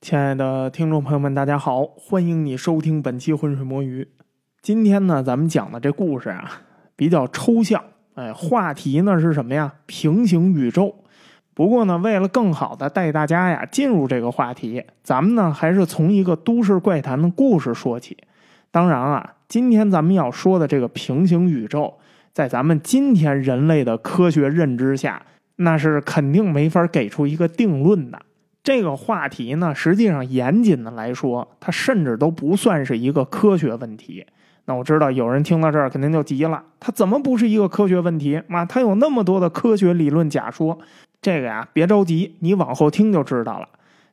亲爱的听众朋友们，大家好，欢迎你收听本期《浑水摸鱼》。今天呢，咱们讲的这故事啊，比较抽象。哎，话题呢是什么呀？平行宇宙。不过呢，为了更好的带大家呀进入这个话题，咱们呢还是从一个都市怪谈的故事说起。当然啊，今天咱们要说的这个平行宇宙，在咱们今天人类的科学认知下，那是肯定没法给出一个定论的。这个话题呢，实际上严谨的来说，它甚至都不算是一个科学问题。那我知道有人听到这儿肯定就急了，它怎么不是一个科学问题？妈，它有那么多的科学理论假说。这个呀，别着急，你往后听就知道了。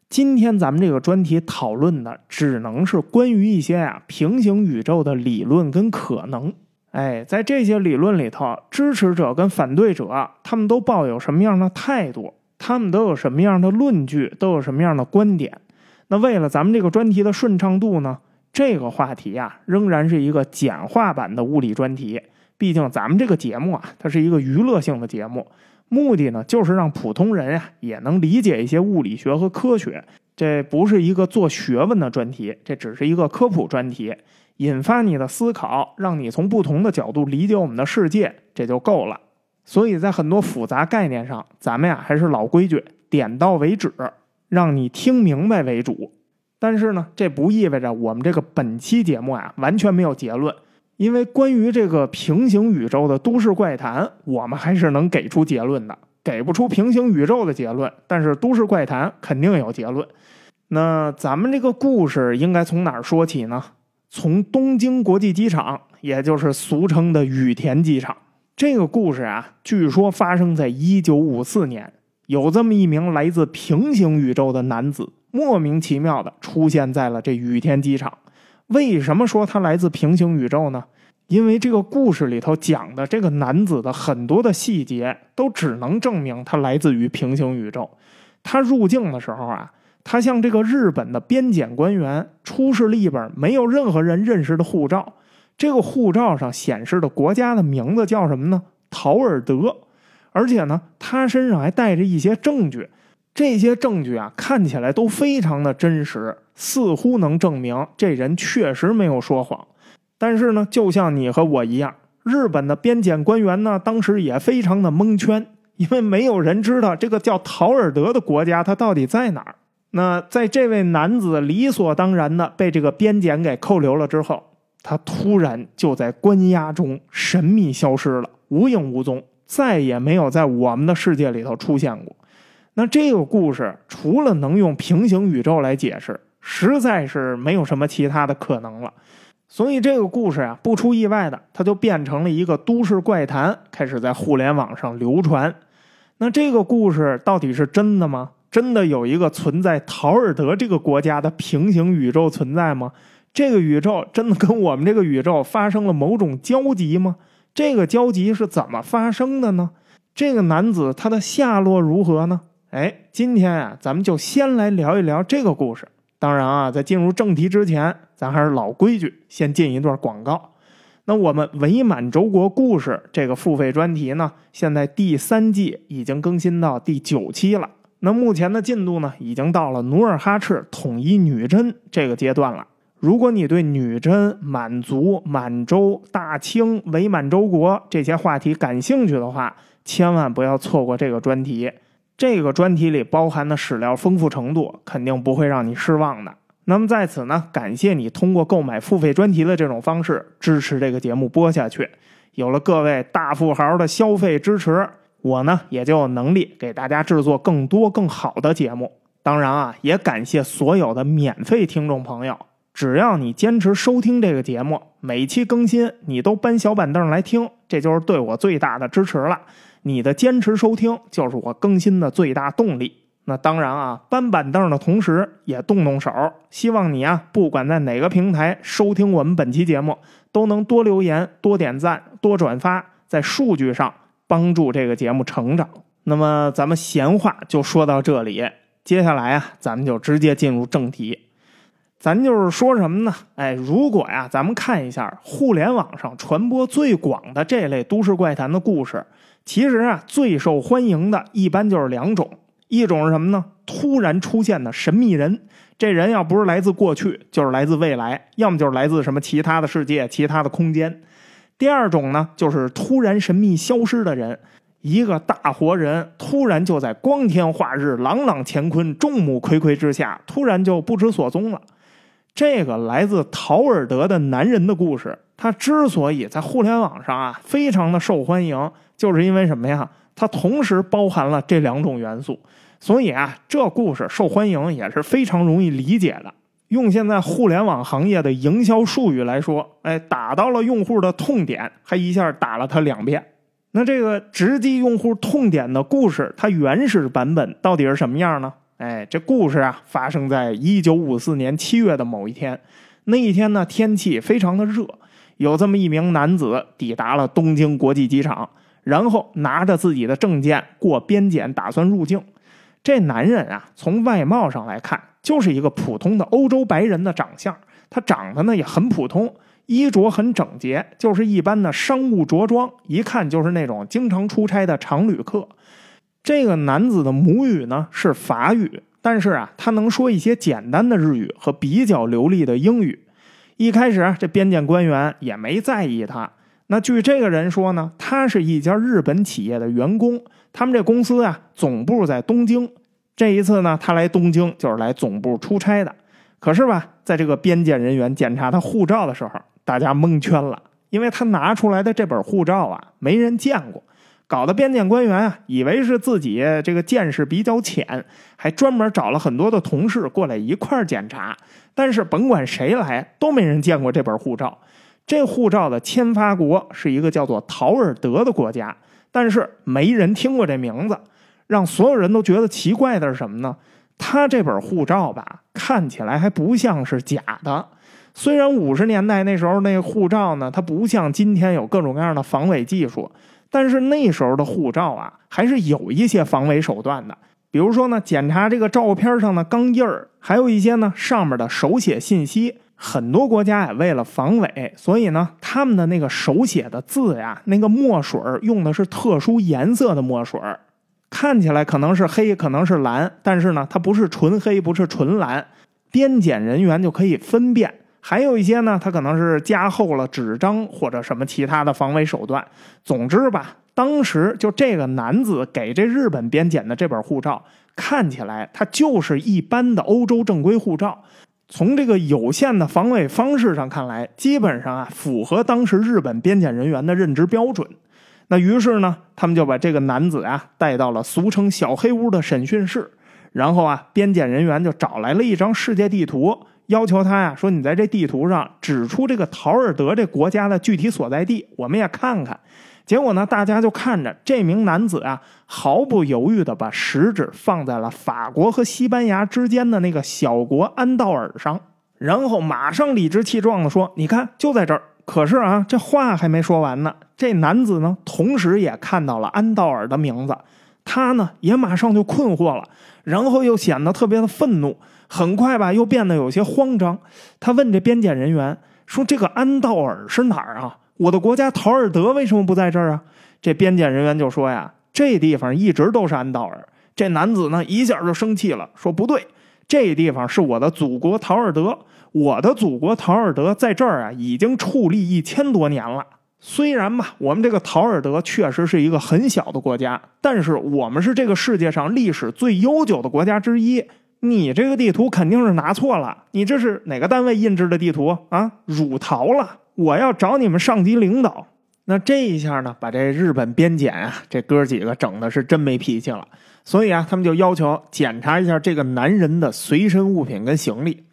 今天咱们这个专题讨论的，只能是关于一些啊平行宇宙的理论跟可能。哎，在这些理论里头，支持者跟反对者，他们都抱有什么样的态度？他们都有什么样的论据，都有什么样的观点？那为了咱们这个专题的顺畅度呢，这个话题啊，仍然是一个简化版的物理专题。毕竟咱们这个节目啊，它是一个娱乐性的节目，目的呢，就是让普通人呀也能理解一些物理学和科学。这不是一个做学问的专题，这只是一个科普专题，引发你的思考，让你从不同的角度理解我们的世界，这就够了。所以在很多复杂概念上，咱们呀还是老规矩，点到为止，让你听明白为主。但是呢，这不意味着我们这个本期节目啊完全没有结论，因为关于这个平行宇宙的都市怪谈，我们还是能给出结论的。给不出平行宇宙的结论，但是都市怪谈肯定有结论。那咱们这个故事应该从哪儿说起呢？从东京国际机场，也就是俗称的羽田机场。这个故事啊，据说发生在一九五四年，有这么一名来自平行宇宙的男子，莫名其妙的出现在了这羽田机场。为什么说他来自平行宇宙呢？因为这个故事里头讲的这个男子的很多的细节，都只能证明他来自于平行宇宙。他入境的时候啊，他向这个日本的边检官员出示了一本没有任何人认识的护照。这个护照上显示的国家的名字叫什么呢？陶尔德，而且呢，他身上还带着一些证据，这些证据啊，看起来都非常的真实，似乎能证明这人确实没有说谎。但是呢，就像你和我一样，日本的边检官员呢，当时也非常的蒙圈，因为没有人知道这个叫陶尔德的国家它到底在哪儿。那在这位男子理所当然的被这个边检给扣留了之后。他突然就在关押中神秘消失了，无影无踪，再也没有在我们的世界里头出现过。那这个故事除了能用平行宇宙来解释，实在是没有什么其他的可能了。所以这个故事啊，不出意外的，它就变成了一个都市怪谈，开始在互联网上流传。那这个故事到底是真的吗？真的有一个存在陶尔德这个国家的平行宇宙存在吗？这个宇宙真的跟我们这个宇宙发生了某种交集吗？这个交集是怎么发生的呢？这个男子他的下落如何呢？哎，今天啊，咱们就先来聊一聊这个故事。当然啊，在进入正题之前，咱还是老规矩，先进一段广告。那我们伪满洲国故事这个付费专题呢，现在第三季已经更新到第九期了。那目前的进度呢，已经到了努尔哈赤统一女真这个阶段了。如果你对女真、满族、满洲、大清、伪满洲国这些话题感兴趣的话，千万不要错过这个专题。这个专题里包含的史料丰富程度，肯定不会让你失望的。那么在此呢，感谢你通过购买付费专题的这种方式支持这个节目播下去。有了各位大富豪的消费支持，我呢也就有能力给大家制作更多更好的节目。当然啊，也感谢所有的免费听众朋友。只要你坚持收听这个节目，每期更新你都搬小板凳来听，这就是对我最大的支持了。你的坚持收听就是我更新的最大动力。那当然啊，搬板凳的同时也动动手。希望你啊，不管在哪个平台收听我们本期节目，都能多留言、多点赞、多转发，在数据上帮助这个节目成长。那么咱们闲话就说到这里，接下来啊，咱们就直接进入正题。咱就是说什么呢？哎，如果呀，咱们看一下互联网上传播最广的这类都市怪谈的故事，其实啊，最受欢迎的一般就是两种，一种是什么呢？突然出现的神秘人，这人要不是来自过去，就是来自未来，要么就是来自什么其他的世界、其他的空间。第二种呢，就是突然神秘消失的人，一个大活人突然就在光天化日、朗朗乾坤、众目睽睽之下，突然就不知所踪了。这个来自陶尔德的男人的故事，他之所以在互联网上啊非常的受欢迎，就是因为什么呀？它同时包含了这两种元素。所以啊，这故事受欢迎也是非常容易理解的。用现在互联网行业的营销术语来说，哎，打到了用户的痛点，还一下打了他两遍。那这个直击用户痛点的故事，它原始版本到底是什么样呢？哎，这故事啊，发生在一九五四年七月的某一天。那一天呢，天气非常的热，有这么一名男子抵达了东京国际机场，然后拿着自己的证件过边检，打算入境。这男人啊，从外貌上来看，就是一个普通的欧洲白人的长相。他长得呢也很普通，衣着很整洁，就是一般的商务着装，一看就是那种经常出差的常旅客。这个男子的母语呢是法语，但是啊，他能说一些简单的日语和比较流利的英语。一开始啊这边检官员也没在意他。那据这个人说呢，他是一家日本企业的员工。他们这公司啊，总部在东京。这一次呢，他来东京就是来总部出差的。可是吧，在这个边检人员检查他护照的时候，大家蒙圈了，因为他拿出来的这本护照啊，没人见过，搞得边检官员啊，以为是自己这个见识比较浅，还专门找了很多的同事过来一块检查。但是甭管谁来，都没人见过这本护照。这护照的签发国是一个叫做陶尔德的国家。但是没人听过这名字，让所有人都觉得奇怪的是什么呢？他这本护照吧，看起来还不像是假的。虽然五十年代那时候那个护照呢，它不像今天有各种各样的防伪技术，但是那时候的护照啊，还是有一些防伪手段的。比如说呢，检查这个照片上的钢印儿，还有一些呢上面的手写信息。很多国家也，为了防伪，所以呢，他们的那个手写的字呀，那个墨水用的是特殊颜色的墨水看起来可能是黑，可能是蓝，但是呢，它不是纯黑，不是纯蓝，边检人员就可以分辨。还有一些呢，他可能是加厚了纸张或者什么其他的防伪手段。总之吧，当时就这个男子给这日本边检的这本护照，看起来它就是一般的欧洲正规护照。从这个有限的防伪方式上看来，基本上啊符合当时日本边检人员的认知标准。那于是呢，他们就把这个男子啊带到了俗称“小黑屋”的审讯室，然后啊边检人员就找来了一张世界地图，要求他呀说：“你在这地图上指出这个陶尔德这国家的具体所在地，我们也看看。”结果呢，大家就看着这名男子啊，毫不犹豫的把食指放在了法国和西班牙之间的那个小国安道尔上，然后马上理直气壮的说：“你看，就在这儿。”可是啊，这话还没说完呢，这男子呢，同时也看到了安道尔的名字，他呢也马上就困惑了，然后又显得特别的愤怒，很快吧，又变得有些慌张。他问这边检人员说：“这个安道尔是哪儿啊？”我的国家陶尔德为什么不在这儿啊？这边检人员就说呀：“这地方一直都是安道尔。”这男子呢一下就生气了，说：“不对，这地方是我的祖国陶尔德。我的祖国陶尔德在这儿啊，已经矗立一千多年了。虽然吧，我们这个陶尔德确实是一个很小的国家，但是我们是这个世界上历史最悠久的国家之一。你这个地图肯定是拿错了，你这是哪个单位印制的地图啊？辱逃了！”我要找你们上级领导，那这一下呢，把这日本边检啊，这哥几个整的是真没脾气了。所以啊，他们就要求检查一下这个男人的随身物品跟行李。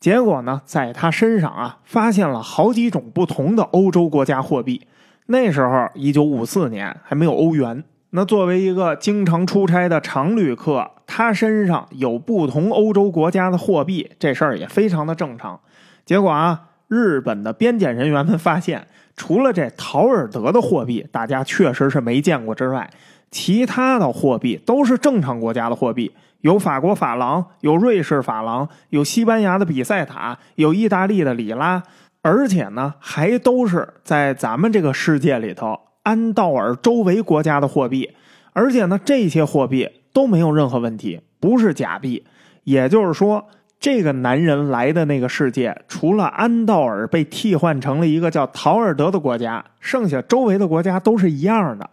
结果呢，在他身上啊，发现了好几种不同的欧洲国家货币。那时候，一九五四年还没有欧元。那作为一个经常出差的常旅客，他身上有不同欧洲国家的货币，这事儿也非常的正常。结果啊。日本的边检人员们发现，除了这陶尔德的货币，大家确实是没见过之外，其他的货币都是正常国家的货币，有法国法郎，有瑞士法郎，有西班牙的比塞塔，有意大利的里拉，而且呢，还都是在咱们这个世界里头安道尔周围国家的货币，而且呢，这些货币都没有任何问题，不是假币，也就是说。这个男人来的那个世界，除了安道尔被替换成了一个叫陶尔德的国家，剩下周围的国家都是一样的。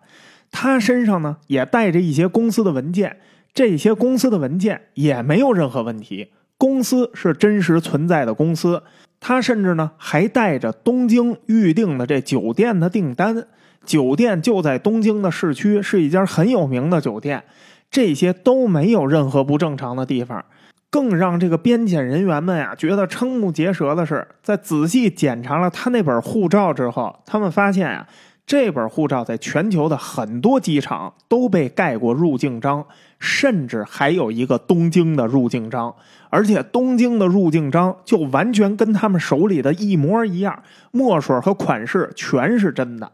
他身上呢也带着一些公司的文件，这些公司的文件也没有任何问题，公司是真实存在的公司。他甚至呢还带着东京预定的这酒店的订单，酒店就在东京的市区，是一家很有名的酒店。这些都没有任何不正常的地方。更让这个边检人员们呀觉得瞠目结舌的是，在仔细检查了他那本护照之后，他们发现啊，这本护照在全球的很多机场都被盖过入境章，甚至还有一个东京的入境章，而且东京的入境章就完全跟他们手里的一模一样，墨水和款式全是真的。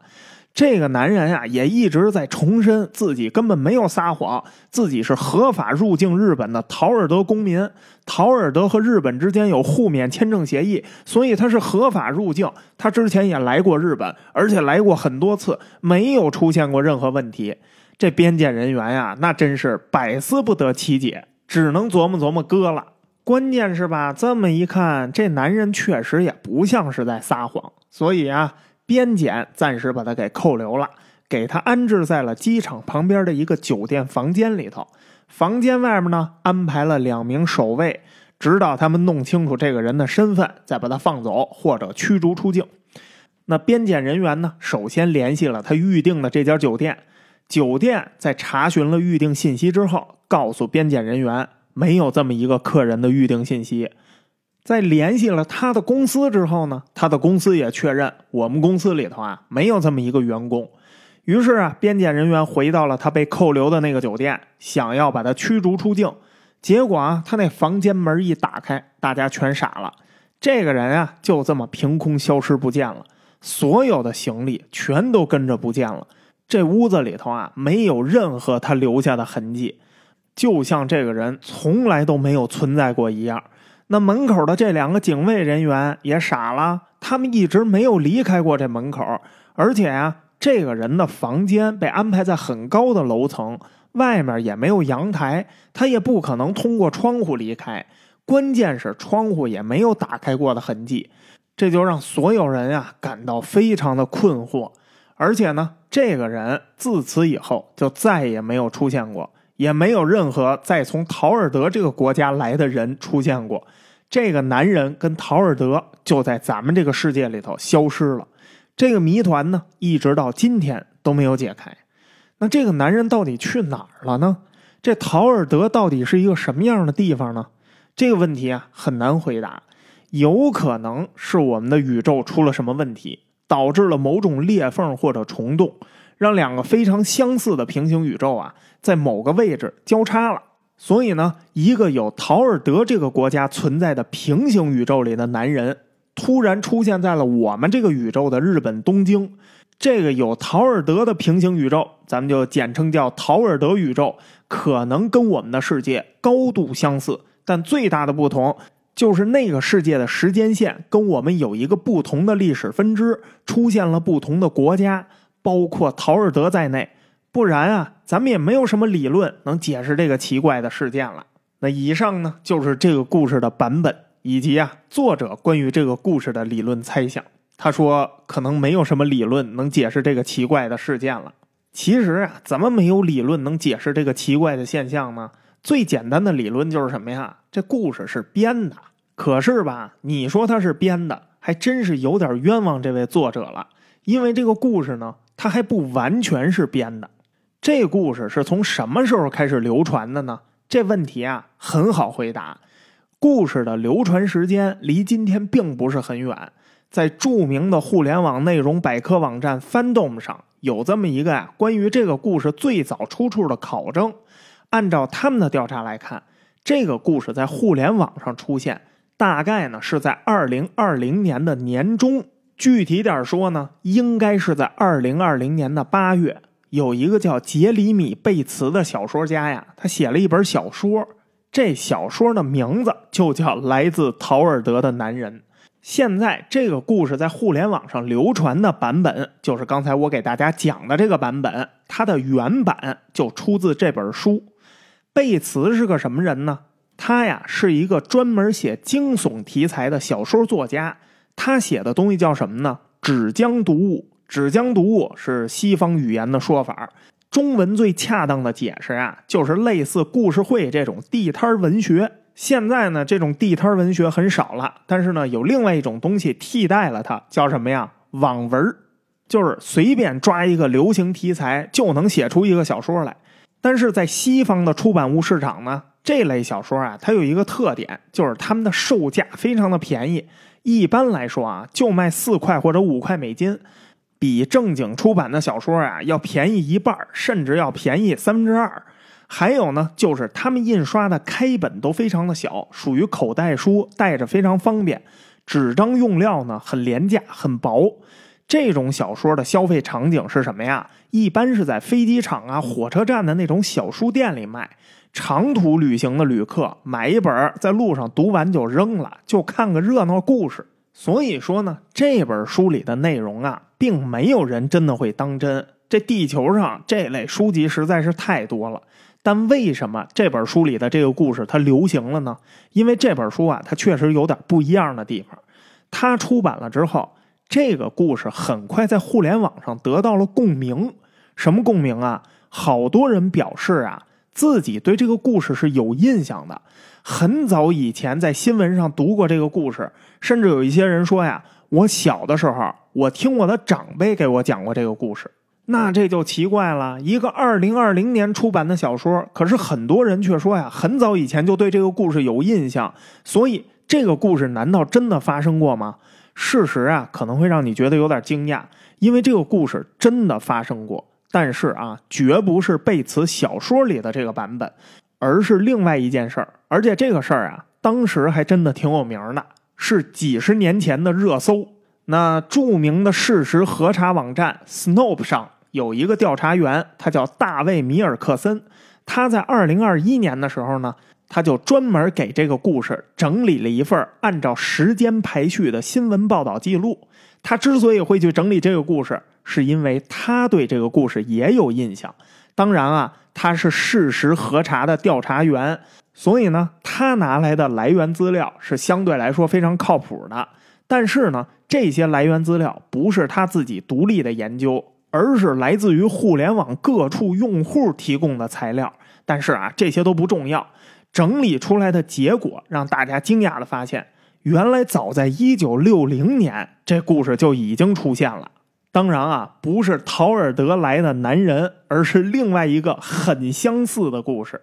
这个男人呀，也一直在重申自己根本没有撒谎，自己是合法入境日本的陶尔德公民。陶尔德和日本之间有互免签证协议，所以他是合法入境。他之前也来过日本，而且来过很多次，没有出现过任何问题。这边检人员呀，那真是百思不得其解，只能琢磨琢磨哥了。关键是吧，这么一看，这男人确实也不像是在撒谎，所以啊。边检暂时把他给扣留了，给他安置在了机场旁边的一个酒店房间里头。房间外面呢，安排了两名守卫，直到他们弄清楚这个人的身份，再把他放走或者驱逐出境。那边检人员呢，首先联系了他预定的这家酒店。酒店在查询了预定信息之后，告诉边检人员没有这么一个客人的预定信息。在联系了他的公司之后呢，他的公司也确认我们公司里头啊没有这么一个员工。于是啊，边检人员回到了他被扣留的那个酒店，想要把他驱逐出境。结果啊，他那房间门一打开，大家全傻了。这个人啊，就这么凭空消失不见了，所有的行李全都跟着不见了。这屋子里头啊，没有任何他留下的痕迹，就像这个人从来都没有存在过一样。那门口的这两个警卫人员也傻了，他们一直没有离开过这门口，而且啊，这个人的房间被安排在很高的楼层，外面也没有阳台，他也不可能通过窗户离开。关键是窗户也没有打开过的痕迹，这就让所有人啊感到非常的困惑。而且呢，这个人自此以后就再也没有出现过。也没有任何再从陶尔德这个国家来的人出现过，这个男人跟陶尔德就在咱们这个世界里头消失了。这个谜团呢，一直到今天都没有解开。那这个男人到底去哪儿了呢？这陶尔德到底是一个什么样的地方呢？这个问题啊很难回答。有可能是我们的宇宙出了什么问题，导致了某种裂缝或者虫洞。让两个非常相似的平行宇宙啊，在某个位置交叉了。所以呢，一个有陶尔德这个国家存在的平行宇宙里的男人，突然出现在了我们这个宇宙的日本东京。这个有陶尔德的平行宇宙，咱们就简称叫陶尔德宇宙，可能跟我们的世界高度相似，但最大的不同就是那个世界的时间线跟我们有一个不同的历史分支，出现了不同的国家。包括陶尔德在内，不然啊，咱们也没有什么理论能解释这个奇怪的事件了。那以上呢，就是这个故事的版本，以及啊作者关于这个故事的理论猜想。他说，可能没有什么理论能解释这个奇怪的事件了。其实啊，怎么没有理论能解释这个奇怪的现象呢？最简单的理论就是什么呀？这故事是编的。可是吧，你说他是编的，还真是有点冤枉这位作者了，因为这个故事呢。它还不完全是编的，这故事是从什么时候开始流传的呢？这问题啊很好回答，故事的流传时间离今天并不是很远，在著名的互联网内容百科网站 Fandom 上有这么一个呀关于这个故事最早出处的考证，按照他们的调查来看，这个故事在互联网上出现，大概呢是在二零二零年的年中。具体点说呢，应该是在二零二零年的八月，有一个叫杰里米·贝茨的小说家呀，他写了一本小说，这小说的名字就叫《来自陶尔德的男人》。现在这个故事在互联网上流传的版本，就是刚才我给大家讲的这个版本，它的原版就出自这本书。贝茨是个什么人呢？他呀是一个专门写惊悚题材的小说作家。他写的东西叫什么呢？纸浆读物。纸浆读物是西方语言的说法，中文最恰当的解释啊，就是类似故事会这种地摊文学。现在呢，这种地摊文学很少了，但是呢，有另外一种东西替代了它，叫什么呀？网文就是随便抓一个流行题材就能写出一个小说来。但是在西方的出版物市场呢，这类小说啊，它有一个特点，就是他们的售价非常的便宜，一般来说啊，就卖四块或者五块美金。比正经出版的小说啊要便宜一半，甚至要便宜三分之二。还有呢，就是他们印刷的开本都非常的小，属于口袋书，带着非常方便。纸张用料呢很廉价，很薄。这种小说的消费场景是什么呀？一般是在飞机场啊、火车站的那种小书店里卖。长途旅行的旅客买一本，在路上读完就扔了，就看个热闹故事。所以说呢，这本书里的内容啊，并没有人真的会当真。这地球上这类书籍实在是太多了，但为什么这本书里的这个故事它流行了呢？因为这本书啊，它确实有点不一样的地方。它出版了之后，这个故事很快在互联网上得到了共鸣。什么共鸣啊？好多人表示啊，自己对这个故事是有印象的。很早以前在新闻上读过这个故事，甚至有一些人说呀，我小的时候我听我的长辈给我讲过这个故事。那这就奇怪了，一个二零二零年出版的小说，可是很多人却说呀，很早以前就对这个故事有印象。所以这个故事难道真的发生过吗？事实啊，可能会让你觉得有点惊讶，因为这个故事真的发生过，但是啊，绝不是贝茨小说里的这个版本。而是另外一件事儿，而且这个事儿啊，当时还真的挺有名的，是几十年前的热搜。那著名的事实核查网站 Snopes 上有一个调查员，他叫大卫·米尔克森。他在二零二一年的时候呢，他就专门给这个故事整理了一份按照时间排序的新闻报道记录。他之所以会去整理这个故事，是因为他对这个故事也有印象。当然啊。他是事实核查的调查员，所以呢，他拿来的来源资料是相对来说非常靠谱的。但是呢，这些来源资料不是他自己独立的研究，而是来自于互联网各处用户提供的材料。但是啊，这些都不重要。整理出来的结果让大家惊讶的发现，原来早在一九六零年，这故事就已经出现了。当然啊，不是陶尔德来的男人，而是另外一个很相似的故事。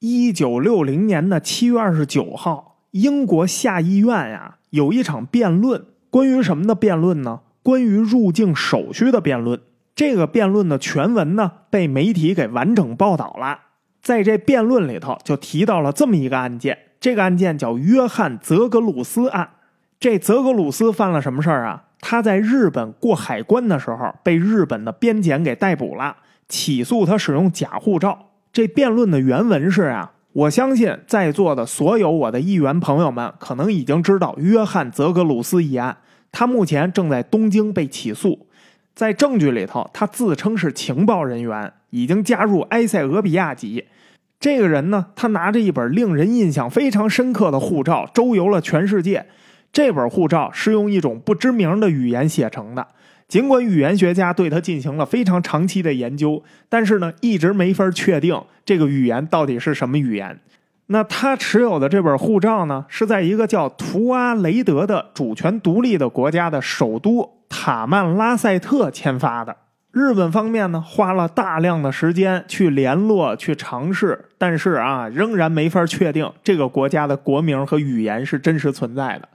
一九六零年的七月二十九号，英国下议院呀有一场辩论，关于什么的辩论呢？关于入境手续的辩论。这个辩论的全文呢被媒体给完整报道了。在这辩论里头，就提到了这么一个案件，这个案件叫约翰·泽格鲁斯案。这泽格鲁斯犯了什么事儿啊？他在日本过海关的时候，被日本的边检给逮捕了，起诉他使用假护照。这辩论的原文是啊，我相信在座的所有我的议员朋友们可能已经知道约翰·泽格鲁斯一案。他目前正在东京被起诉，在证据里头，他自称是情报人员，已经加入埃塞俄比亚籍。这个人呢，他拿着一本令人印象非常深刻的护照，周游了全世界。这本护照是用一种不知名的语言写成的，尽管语言学家对它进行了非常长期的研究，但是呢，一直没法确定这个语言到底是什么语言。那他持有的这本护照呢，是在一个叫图阿雷德的主权独立的国家的首都塔曼拉塞特签发的。日本方面呢，花了大量的时间去联络、去尝试，但是啊，仍然没法确定这个国家的国名和语言是真实存在的。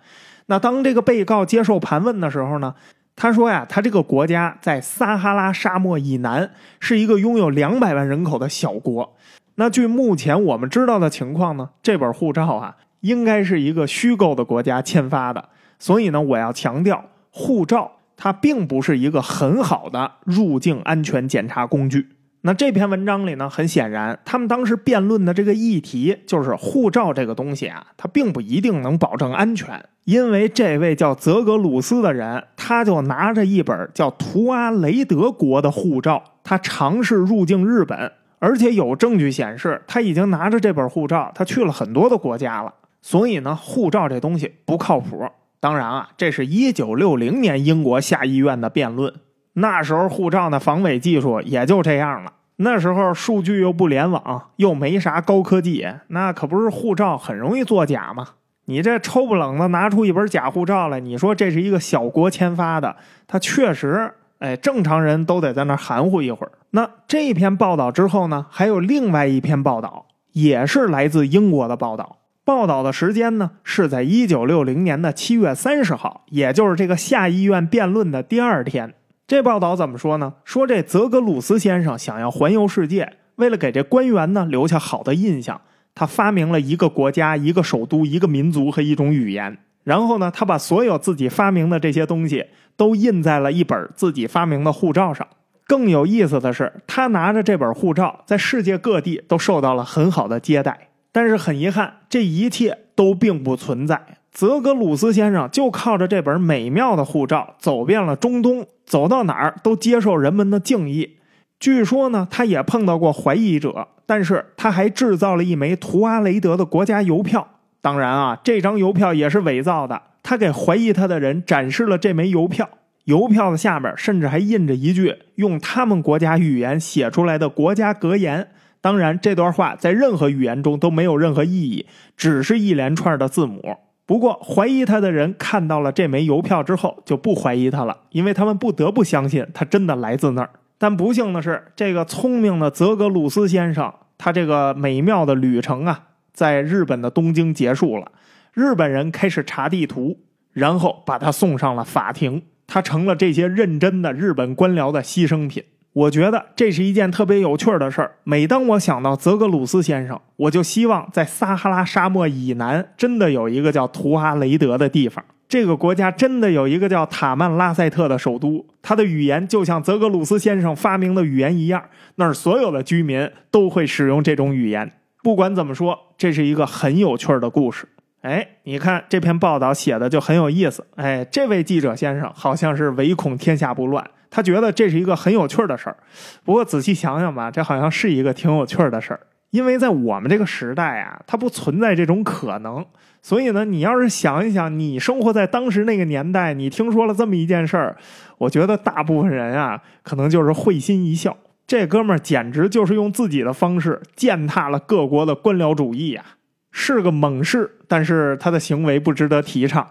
那当这个被告接受盘问的时候呢，他说呀，他这个国家在撒哈拉沙漠以南，是一个拥有两百万人口的小国。那据目前我们知道的情况呢，这本护照啊，应该是一个虚构的国家签发的。所以呢，我要强调，护照它并不是一个很好的入境安全检查工具。那这篇文章里呢，很显然，他们当时辩论的这个议题就是护照这个东西啊，它并不一定能保证安全。因为这位叫泽格鲁斯的人，他就拿着一本叫图阿雷德国的护照，他尝试入境日本，而且有证据显示他已经拿着这本护照，他去了很多的国家了。所以呢，护照这东西不靠谱。当然啊，这是一九六零年英国下议院的辩论。那时候护照的防伪技术也就这样了。那时候数据又不联网，又没啥高科技，那可不是护照很容易作假吗？你这抽不冷的拿出一本假护照来，你说这是一个小国签发的，他确实，哎，正常人都得在那含糊一会儿。那这篇报道之后呢，还有另外一篇报道，也是来自英国的报道。报道的时间呢，是在一九六零年的七月三十号，也就是这个下议院辩论的第二天。这报道怎么说呢？说这泽格鲁斯先生想要环游世界，为了给这官员呢留下好的印象，他发明了一个国家、一个首都、一个民族和一种语言。然后呢，他把所有自己发明的这些东西都印在了一本自己发明的护照上。更有意思的是，他拿着这本护照，在世界各地都受到了很好的接待。但是很遗憾，这一切都并不存在。泽格鲁斯先生就靠着这本美妙的护照，走遍了中东，走到哪儿都接受人们的敬意。据说呢，他也碰到过怀疑者，但是他还制造了一枚图阿雷德的国家邮票。当然啊，这张邮票也是伪造的。他给怀疑他的人展示了这枚邮票，邮票的下面甚至还印着一句用他们国家语言写出来的国家格言。当然，这段话在任何语言中都没有任何意义，只是一连串的字母。不过，怀疑他的人看到了这枚邮票之后，就不怀疑他了，因为他们不得不相信他真的来自那儿。但不幸的是，这个聪明的泽格鲁斯先生，他这个美妙的旅程啊，在日本的东京结束了。日本人开始查地图，然后把他送上了法庭，他成了这些认真的日本官僚的牺牲品。我觉得这是一件特别有趣的事儿。每当我想到泽格鲁斯先生，我就希望在撒哈拉沙漠以南真的有一个叫图哈雷德的地方。这个国家真的有一个叫塔曼拉塞特的首都，它的语言就像泽格鲁斯先生发明的语言一样，那儿所有的居民都会使用这种语言。不管怎么说，这是一个很有趣的故事。哎，你看这篇报道写的就很有意思。哎，这位记者先生好像是唯恐天下不乱。他觉得这是一个很有趣的事儿，不过仔细想想吧，这好像是一个挺有趣的事儿，因为在我们这个时代啊，它不存在这种可能。所以呢，你要是想一想，你生活在当时那个年代，你听说了这么一件事儿，我觉得大部分人啊，可能就是会心一笑。这哥们儿简直就是用自己的方式践踏了各国的官僚主义啊，是个猛士，但是他的行为不值得提倡。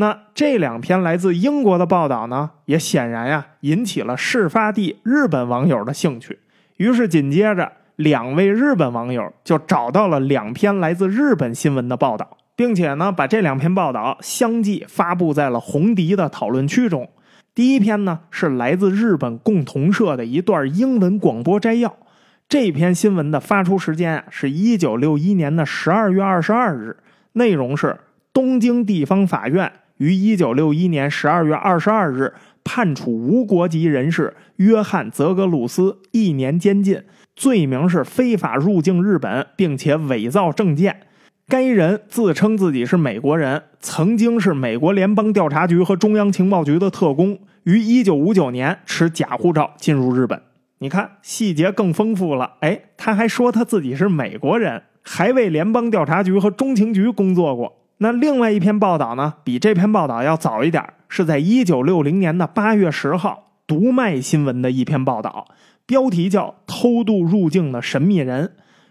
那这两篇来自英国的报道呢，也显然呀引起了事发地日本网友的兴趣。于是紧接着，两位日本网友就找到了两篇来自日本新闻的报道，并且呢把这两篇报道相继发布在了红迪的讨论区中。第一篇呢是来自日本共同社的一段英文广播摘要。这篇新闻的发出时间啊是一九六一年的十二月二十二日，内容是东京地方法院。于一九六一年十二月二十二日判处无国籍人士约翰·泽格鲁斯一年监禁，罪名是非法入境日本，并且伪造证件。该人自称自己是美国人，曾经是美国联邦调查局和中央情报局的特工，于一九五九年持假护照进入日本。你看，细节更丰富了。哎，他还说他自己是美国人，还为联邦调查局和中情局工作过。那另外一篇报道呢，比这篇报道要早一点，是在一九六零年的八月十号，读卖新闻的一篇报道，标题叫《偷渡入境的神秘人》。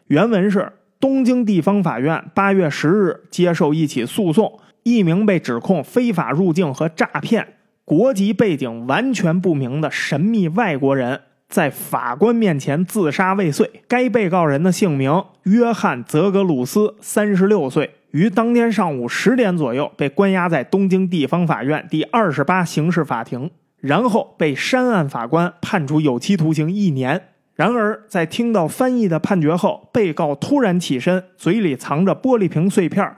原文是：东京地方法院八月十日接受一起诉讼，一名被指控非法入境和诈骗、国籍背景完全不明的神秘外国人，在法官面前自杀未遂。该被告人的姓名约翰·泽格鲁斯，三十六岁。于当天上午十点左右被关押在东京地方法院第二十八刑事法庭，然后被山案法官判处有期徒刑一年。然而，在听到翻译的判决后，被告突然起身，嘴里藏着玻璃瓶碎片，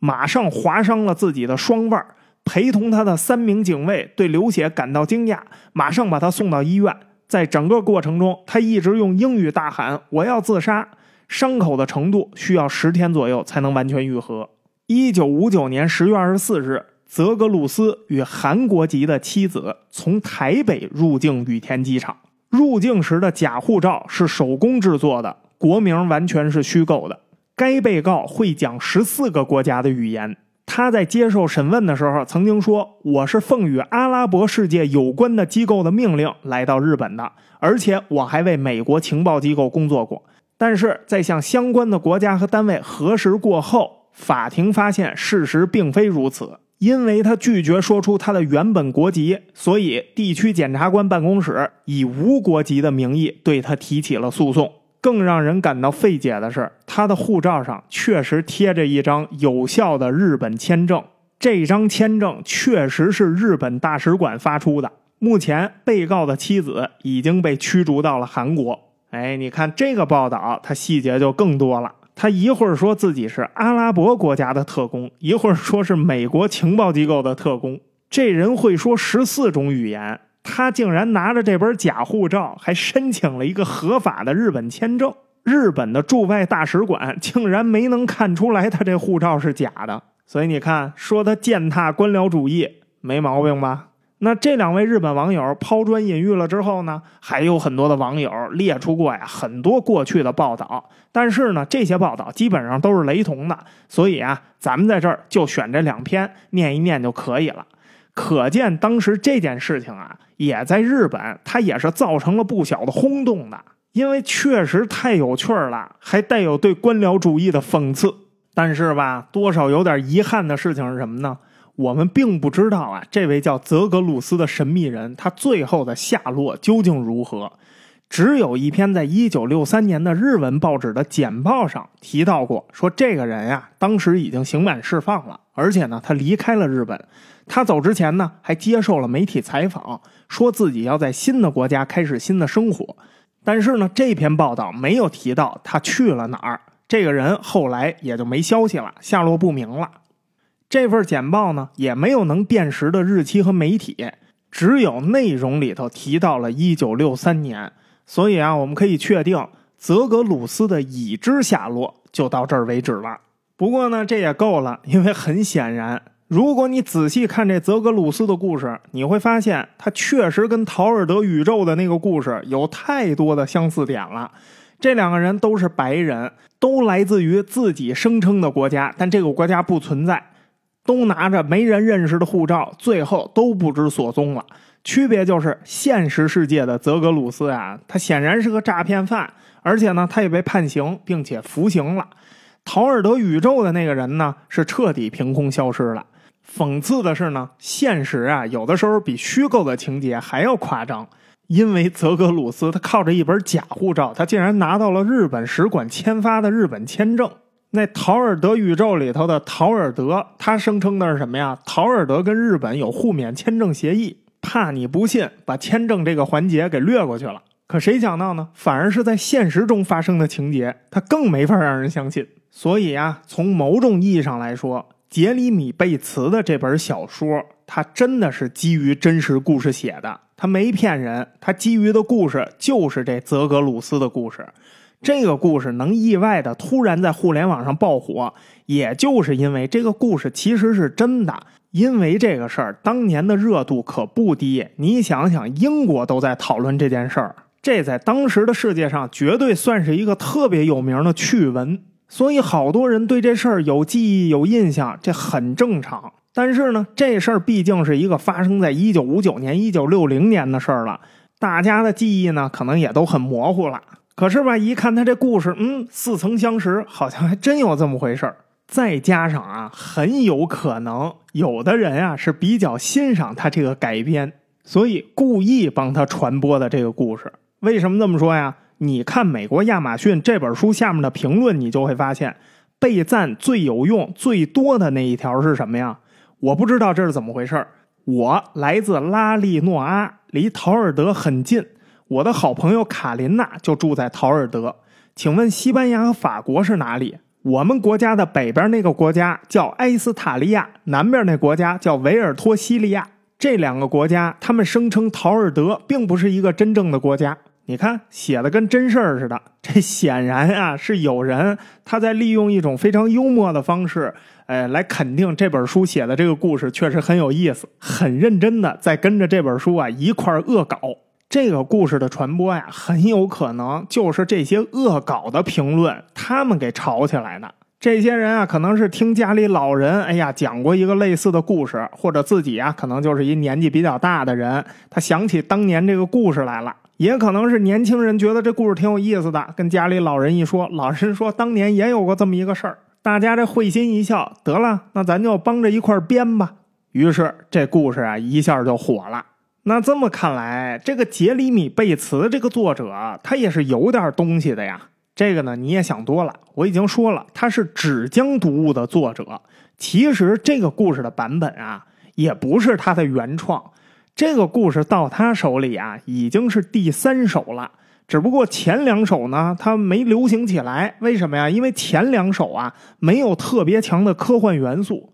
马上划伤了自己的双腕。陪同他的三名警卫对流血感到惊讶，马上把他送到医院。在整个过程中，他一直用英语大喊：“我要自杀。”伤口的程度需要十天左右才能完全愈合。一九五九年十月二十四日，泽格鲁斯与韩国籍的妻子从台北入境羽田机场。入境时的假护照是手工制作的，国名完全是虚构的。该被告会讲十四个国家的语言。他在接受审问的时候曾经说：“我是奉与阿拉伯世界有关的机构的命令来到日本的，而且我还为美国情报机构工作过。”但是在向相关的国家和单位核实过后，法庭发现事实并非如此。因为他拒绝说出他的原本国籍，所以地区检察官办公室以无国籍的名义对他提起了诉讼。更让人感到费解的是，他的护照上确实贴着一张有效的日本签证，这张签证确实是日本大使馆发出的。目前，被告的妻子已经被驱逐到了韩国。哎，你看这个报道，它细节就更多了。他一会儿说自己是阿拉伯国家的特工，一会儿说是美国情报机构的特工。这人会说十四种语言，他竟然拿着这本假护照，还申请了一个合法的日本签证。日本的驻外大使馆竟然没能看出来他这护照是假的。所以你看，说他践踏官僚主义没毛病吧？那这两位日本网友抛砖引玉了之后呢，还有很多的网友列出过呀很多过去的报道，但是呢，这些报道基本上都是雷同的，所以啊，咱们在这儿就选这两篇念一念就可以了。可见当时这件事情啊，也在日本，它也是造成了不小的轰动的，因为确实太有趣了，还带有对官僚主义的讽刺。但是吧，多少有点遗憾的事情是什么呢？我们并不知道啊，这位叫泽格鲁斯的神秘人，他最后的下落究竟如何？只有一篇在一九六三年的日文报纸的简报上提到过，说这个人呀，当时已经刑满释放了，而且呢，他离开了日本。他走之前呢，还接受了媒体采访，说自己要在新的国家开始新的生活。但是呢，这篇报道没有提到他去了哪儿。这个人后来也就没消息了，下落不明了。这份简报呢，也没有能辨识的日期和媒体，只有内容里头提到了一九六三年，所以啊，我们可以确定泽格鲁斯的已知下落就到这儿为止了。不过呢，这也够了，因为很显然，如果你仔细看这泽格鲁斯的故事，你会发现他确实跟陶尔德宇宙的那个故事有太多的相似点了。这两个人都是白人，都来自于自己声称的国家，但这个国家不存在。都拿着没人认识的护照，最后都不知所踪了。区别就是，现实世界的泽格鲁斯啊，他显然是个诈骗犯，而且呢，他也被判刑，并且服刑了。陶尔德宇宙的那个人呢，是彻底凭空消失了。讽刺的是呢，现实啊，有的时候比虚构的情节还要夸张。因为泽格鲁斯他靠着一本假护照，他竟然拿到了日本使馆签发的日本签证。那陶尔德宇宙里头的陶尔德，他声称的是什么呀？陶尔德跟日本有互免签证协议，怕你不信，把签证这个环节给略过去了。可谁想到呢？反而是在现实中发生的情节，他更没法让人相信。所以啊，从某种意义上来说，杰里米贝茨的这本小说，他真的是基于真实故事写的，他没骗人，他基于的故事就是这泽格鲁斯的故事。这个故事能意外的突然在互联网上爆火，也就是因为这个故事其实是真的。因为这个事儿当年的热度可不低，你想想，英国都在讨论这件事儿，这在当时的世界上绝对算是一个特别有名的趣闻。所以好多人对这事儿有记忆、有印象，这很正常。但是呢，这事儿毕竟是一个发生在一九五九年、一九六零年的事儿了，大家的记忆呢，可能也都很模糊了。可是吧，一看他这故事，嗯，似曾相识，好像还真有这么回事儿。再加上啊，很有可能有的人啊是比较欣赏他这个改编，所以故意帮他传播的这个故事。为什么这么说呀？你看美国亚马逊这本书下面的评论，你就会发现，被赞最有用、最多的那一条是什么呀？我不知道这是怎么回事儿。我来自拉利诺阿，离陶尔德很近。我的好朋友卡琳娜就住在陶尔德，请问西班牙和法国是哪里？我们国家的北边那个国家叫埃斯塔利亚，南边那国家叫维尔托西利亚。这两个国家，他们声称陶尔德并不是一个真正的国家。你看，写的跟真事儿似的。这显然啊，是有人他在利用一种非常幽默的方式，呃，来肯定这本书写的这个故事确实很有意思，很认真的在跟着这本书啊一块儿恶搞。这个故事的传播呀，很有可能就是这些恶搞的评论他们给炒起来的。这些人啊，可能是听家里老人哎呀讲过一个类似的故事，或者自己啊，可能就是一年纪比较大的人，他想起当年这个故事来了。也可能是年轻人觉得这故事挺有意思的，跟家里老人一说，老人说当年也有过这么一个事儿，大家这会心一笑，得了，那咱就帮着一块编吧。于是这故事啊一下就火了。那这么看来，这个杰里米·贝茨这个作者他也是有点东西的呀。这个呢你也想多了，我已经说了，他是纸浆读物的作者。其实这个故事的版本啊，也不是他的原创。这个故事到他手里啊，已经是第三首了。只不过前两首呢，他没流行起来。为什么呀？因为前两首啊，没有特别强的科幻元素。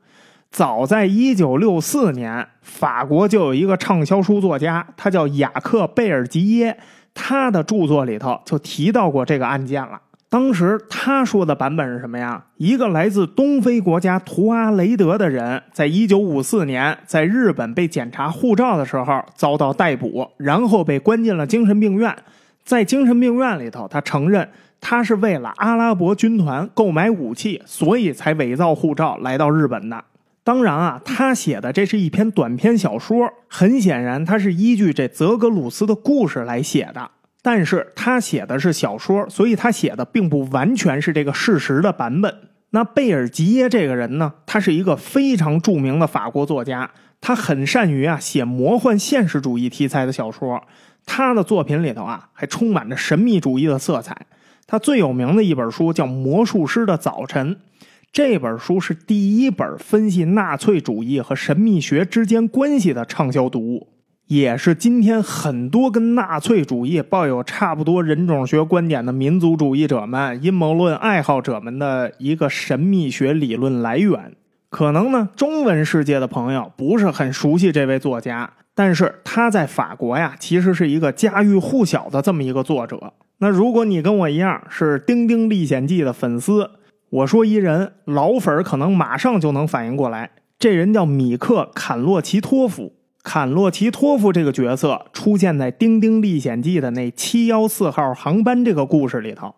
早在一九六四年，法国就有一个畅销书作家，他叫雅克·贝尔吉耶，他的著作里头就提到过这个案件了。当时他说的版本是什么呀？一个来自东非国家图阿雷德的人，在一九五四年在日本被检查护照的时候遭到逮捕，然后被关进了精神病院。在精神病院里头，他承认他是为了阿拉伯军团购买武器，所以才伪造护照来到日本的。当然啊，他写的这是一篇短篇小说，很显然他是依据这泽格鲁斯的故事来写的。但是他写的是小说，所以他写的并不完全是这个事实的版本。那贝尔吉耶这个人呢，他是一个非常著名的法国作家，他很善于啊写魔幻现实主义题材的小说。他的作品里头啊，还充满着神秘主义的色彩。他最有名的一本书叫《魔术师的早晨》，这本书是第一本分析纳粹主义和神秘学之间关系的畅销读物。也是今天很多跟纳粹主义抱有差不多人种学观点的民族主义者们、阴谋论爱好者们的一个神秘学理论来源。可能呢，中文世界的朋友不是很熟悉这位作家，但是他在法国呀，其实是一个家喻户晓的这么一个作者。那如果你跟我一样是《丁丁历险记》的粉丝，我说一人老粉可能马上就能反应过来，这人叫米克·坎洛奇托夫。坎洛奇托夫这个角色出现在《丁丁历险记》的那七幺四号航班这个故事里头。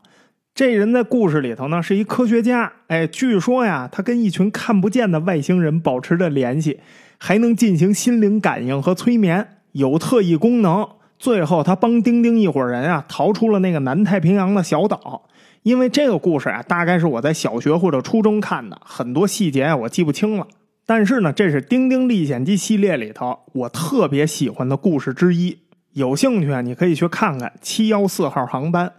这人在故事里头呢是一科学家，哎，据说呀，他跟一群看不见的外星人保持着联系，还能进行心灵感应和催眠，有特异功能。最后，他帮丁丁一伙人啊逃出了那个南太平洋的小岛。因为这个故事啊，大概是我在小学或者初中看的，很多细节啊我记不清了。但是呢，这是《丁丁历险记》系列里头我特别喜欢的故事之一。有兴趣啊，你可以去看看七幺四号航班。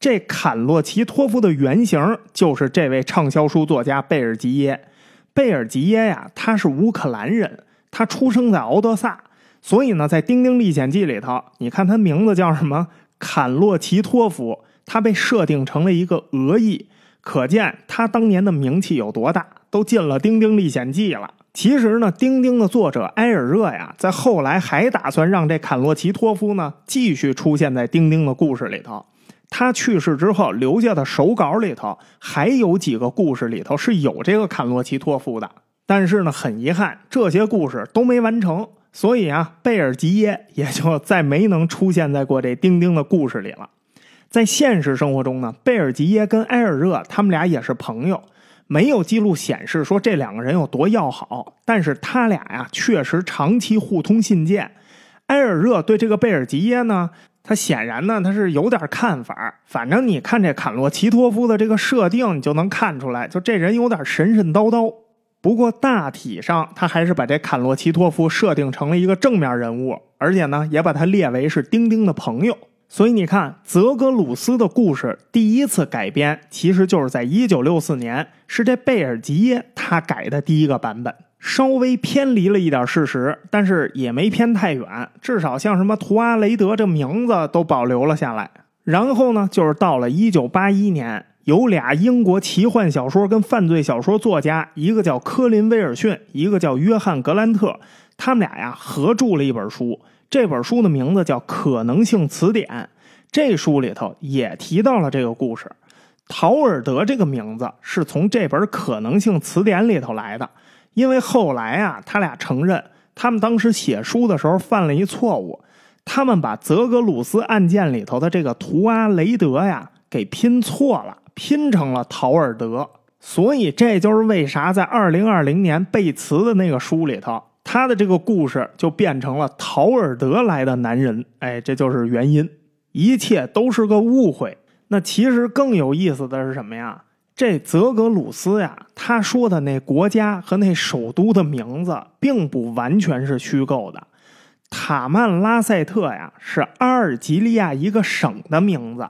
这坎洛奇托夫的原型就是这位畅销书作家贝尔吉耶。贝尔吉耶呀，他是乌克兰人，他出生在敖德萨，所以呢，在《丁丁历险记》里头，你看他名字叫什么？坎洛奇托夫，他被设定成了一个俄裔，可见他当年的名气有多大。都进了《丁丁历险记》了。其实呢，《丁丁》的作者埃尔热呀，在后来还打算让这坎洛奇托夫呢继续出现在《丁丁》的故事里头。他去世之后留下的手稿里头，还有几个故事里头是有这个坎洛奇托夫的。但是呢，很遗憾，这些故事都没完成，所以啊，贝尔吉耶也就再没能出现在过这《丁丁》的故事里了。在现实生活中呢，贝尔吉耶跟埃尔热他们俩也是朋友。没有记录显示说这两个人有多要好，但是他俩呀确实长期互通信件。埃尔热对这个贝尔吉耶呢，他显然呢他是有点看法。反正你看这坎洛奇托夫的这个设定，你就能看出来，就这人有点神神叨叨。不过大体上他还是把这坎洛奇托夫设定成了一个正面人物，而且呢也把他列为是丁丁的朋友。所以你看，泽格鲁斯的故事第一次改编，其实就是在一九六四年，是这贝尔吉耶他改的第一个版本，稍微偏离了一点事实，但是也没偏太远，至少像什么图阿雷德这名字都保留了下来。然后呢，就是到了一九八一年，有俩英国奇幻小说跟犯罪小说作家，一个叫科林威尔逊，一个叫约翰格兰特，他们俩呀合著了一本书。这本书的名字叫《可能性词典》，这书里头也提到了这个故事。陶尔德这个名字是从这本《可能性词典》里头来的，因为后来啊，他俩承认他们当时写书的时候犯了一错误，他们把泽格鲁斯案件里头的这个图阿雷德呀给拼错了，拼成了陶尔德。所以这就是为啥在二零二零年背词的那个书里头，他的这个故事就变成了陶尔德来的男人。哎，这就是原因，一切都是个误会。那其实更有意思的是什么呀？这泽格鲁斯呀，他说的那国家和那首都的名字，并不完全是虚构的。塔曼拉塞特呀，是阿尔及利亚一个省的名字。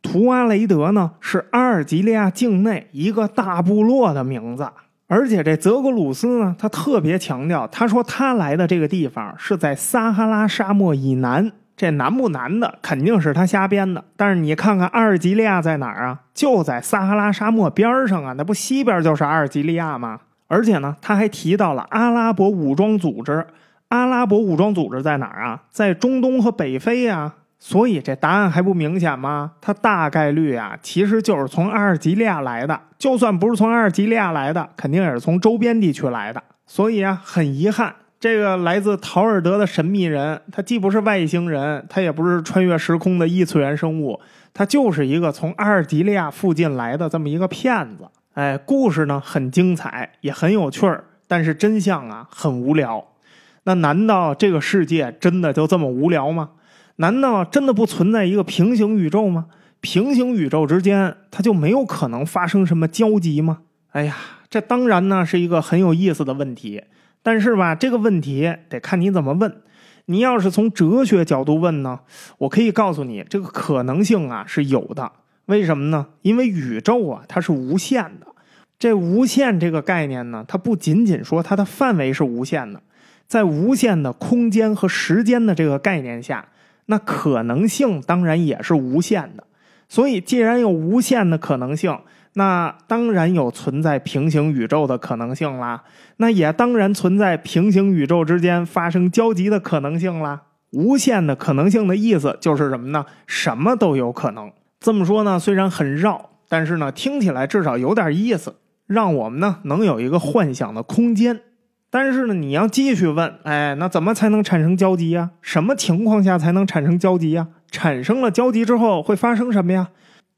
图阿雷德呢是阿尔及利亚境内一个大部落的名字，而且这泽格鲁斯呢，他特别强调，他说他来的这个地方是在撒哈拉沙漠以南，这南不南的肯定是他瞎编的。但是你看看阿尔及利亚在哪儿啊？就在撒哈拉沙漠边上啊，那不西边就是阿尔及利亚吗？而且呢，他还提到了阿拉伯武装组织，阿拉伯武装组织在哪儿啊？在中东和北非呀。所以这答案还不明显吗？它大概率啊，其实就是从阿尔及利亚来的。就算不是从阿尔及利亚来的，肯定也是从周边地区来的。所以啊，很遗憾，这个来自陶尔德的神秘人，他既不是外星人，他也不是穿越时空的异次元生物，他就是一个从阿尔及利亚附近来的这么一个骗子。哎，故事呢很精彩，也很有趣儿，但是真相啊很无聊。那难道这个世界真的就这么无聊吗？难道真的不存在一个平行宇宙吗？平行宇宙之间，它就没有可能发生什么交集吗？哎呀，这当然呢是一个很有意思的问题。但是吧，这个问题得看你怎么问。你要是从哲学角度问呢，我可以告诉你，这个可能性啊是有的。为什么呢？因为宇宙啊它是无限的。这无限这个概念呢，它不仅仅说它的范围是无限的，在无限的空间和时间的这个概念下。那可能性当然也是无限的，所以既然有无限的可能性，那当然有存在平行宇宙的可能性啦。那也当然存在平行宇宙之间发生交集的可能性啦。无限的可能性的意思就是什么呢？什么都有可能。这么说呢，虽然很绕，但是呢，听起来至少有点意思，让我们呢能有一个幻想的空间。但是呢，你要继续问，哎，那怎么才能产生交集呀？什么情况下才能产生交集呀？产生了交集之后会发生什么呀？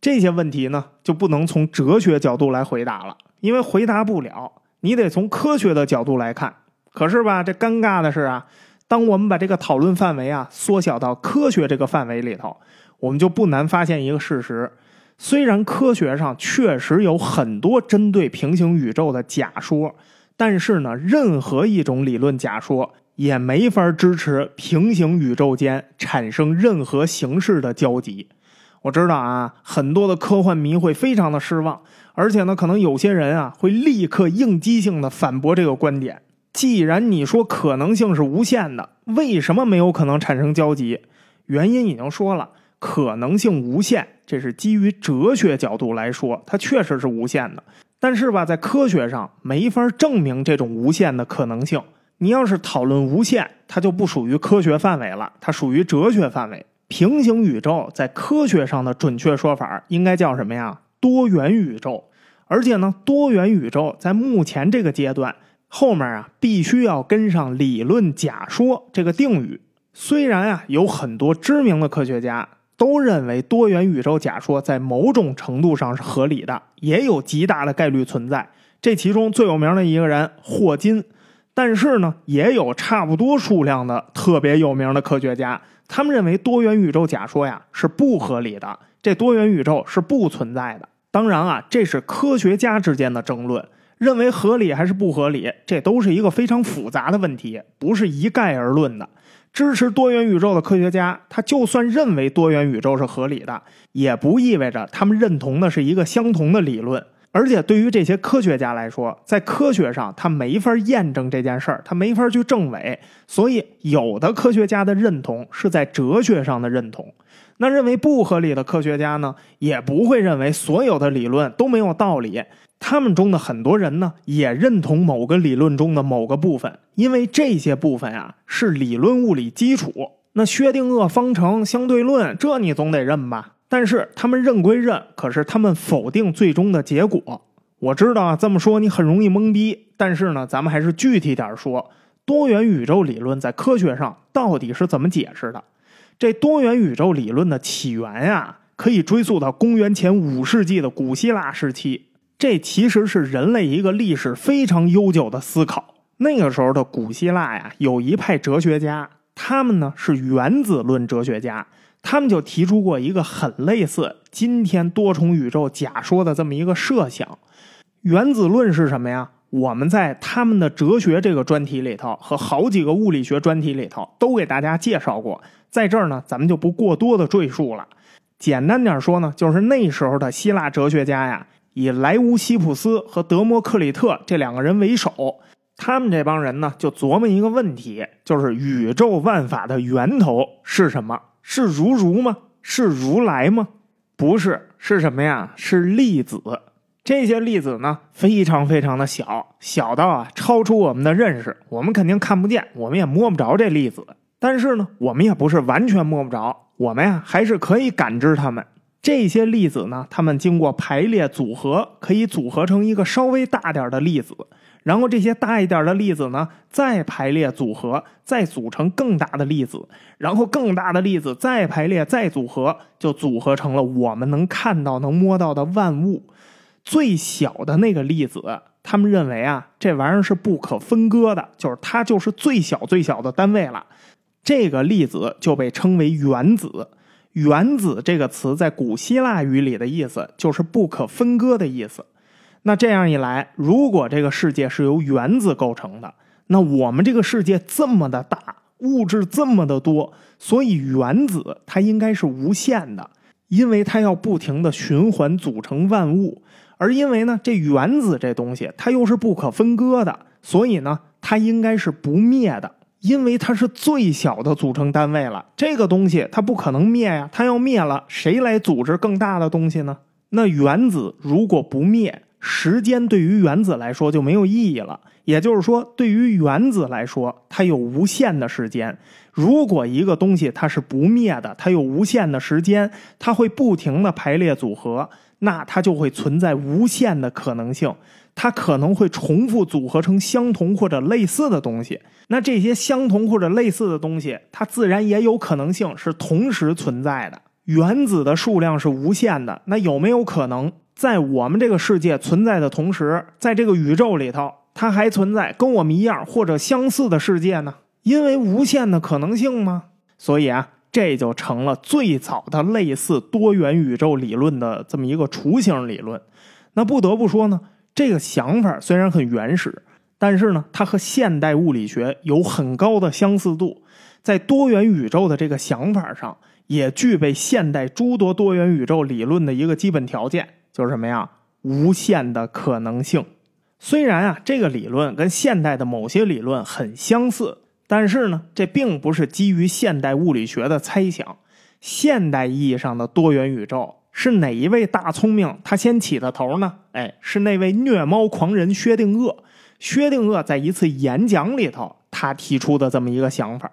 这些问题呢，就不能从哲学角度来回答了，因为回答不了，你得从科学的角度来看。可是吧，这尴尬的是啊，当我们把这个讨论范围啊缩小到科学这个范围里头，我们就不难发现一个事实：虽然科学上确实有很多针对平行宇宙的假说。但是呢，任何一种理论假说也没法支持平行宇宙间产生任何形式的交集。我知道啊，很多的科幻迷会非常的失望，而且呢，可能有些人啊会立刻应激性的反驳这个观点。既然你说可能性是无限的，为什么没有可能产生交集？原因已经说了，可能性无限，这是基于哲学角度来说，它确实是无限的。但是吧，在科学上没法证明这种无限的可能性。你要是讨论无限，它就不属于科学范围了，它属于哲学范围。平行宇宙在科学上的准确说法应该叫什么呀？多元宇宙。而且呢，多元宇宙在目前这个阶段后面啊，必须要跟上理论假说这个定语。虽然啊，有很多知名的科学家。都认为多元宇宙假说在某种程度上是合理的，也有极大的概率存在。这其中最有名的一个人霍金，但是呢，也有差不多数量的特别有名的科学家，他们认为多元宇宙假说呀是不合理的，这多元宇宙是不存在的。当然啊，这是科学家之间的争论，认为合理还是不合理，这都是一个非常复杂的问题，不是一概而论的。支持多元宇宙的科学家，他就算认为多元宇宙是合理的，也不意味着他们认同的是一个相同的理论。而且对于这些科学家来说，在科学上他没法验证这件事儿，他没法去证伪。所以，有的科学家的认同是在哲学上的认同。那认为不合理的科学家呢，也不会认为所有的理论都没有道理。他们中的很多人呢，也认同某个理论中的某个部分，因为这些部分啊是理论物理基础。那薛定谔方程、相对论，这你总得认吧？但是他们认归认，可是他们否定最终的结果。我知道啊，这么说你很容易懵逼，但是呢，咱们还是具体点说，多元宇宙理论在科学上到底是怎么解释的？这多元宇宙理论的起源呀，可以追溯到公元前五世纪的古希腊时期。这其实是人类一个历史非常悠久的思考。那个时候的古希腊呀，有一派哲学家，他们呢是原子论哲学家，他们就提出过一个很类似今天多重宇宙假说的这么一个设想。原子论是什么呀？我们在他们的哲学这个专题里头和好几个物理学专题里头都给大家介绍过。在这儿呢，咱们就不过多的赘述了。简单点说呢，就是那时候的希腊哲学家呀，以莱乌西普斯和德谟克里特这两个人为首，他们这帮人呢，就琢磨一个问题，就是宇宙万法的源头是什么？是如如吗？是如来吗？不是，是什么呀？是粒子。这些粒子呢，非常非常的小，小到啊，超出我们的认识，我们肯定看不见，我们也摸不着这粒子。但是呢，我们也不是完全摸不着，我们呀还是可以感知它们。这些粒子呢，它们经过排列组合，可以组合成一个稍微大点的粒子。然后这些大一点的粒子呢，再排列组合，再组成更大的粒子。然后更大的粒子再排列再组合，就组合成了我们能看到、能摸到的万物。最小的那个粒子，他们认为啊，这玩意儿是不可分割的，就是它就是最小最小的单位了。这个粒子就被称为原子。原子这个词在古希腊语里的意思就是不可分割的意思。那这样一来，如果这个世界是由原子构成的，那我们这个世界这么的大，物质这么的多，所以原子它应该是无限的，因为它要不停的循环组成万物。而因为呢，这原子这东西它又是不可分割的，所以呢，它应该是不灭的。因为它是最小的组成单位了，这个东西它不可能灭呀。它要灭了，谁来组织更大的东西呢？那原子如果不灭，时间对于原子来说就没有意义了。也就是说，对于原子来说，它有无限的时间。如果一个东西它是不灭的，它有无限的时间，它会不停的排列组合，那它就会存在无限的可能性。它可能会重复组合成相同或者类似的东西，那这些相同或者类似的东西，它自然也有可能性是同时存在的。原子的数量是无限的，那有没有可能在我们这个世界存在的同时，在这个宇宙里头，它还存在跟我们一样或者相似的世界呢？因为无限的可能性吗？所以啊，这就成了最早的类似多元宇宙理论的这么一个雏形理论。那不得不说呢。这个想法虽然很原始，但是呢，它和现代物理学有很高的相似度，在多元宇宙的这个想法上，也具备现代诸多多元宇宙理论的一个基本条件，就是什么呀？无限的可能性。虽然啊，这个理论跟现代的某些理论很相似，但是呢，这并不是基于现代物理学的猜想。现代意义上的多元宇宙。是哪一位大聪明他先起的头呢？哎，是那位虐猫狂人薛定谔。薛定谔在一次演讲里头，他提出的这么一个想法。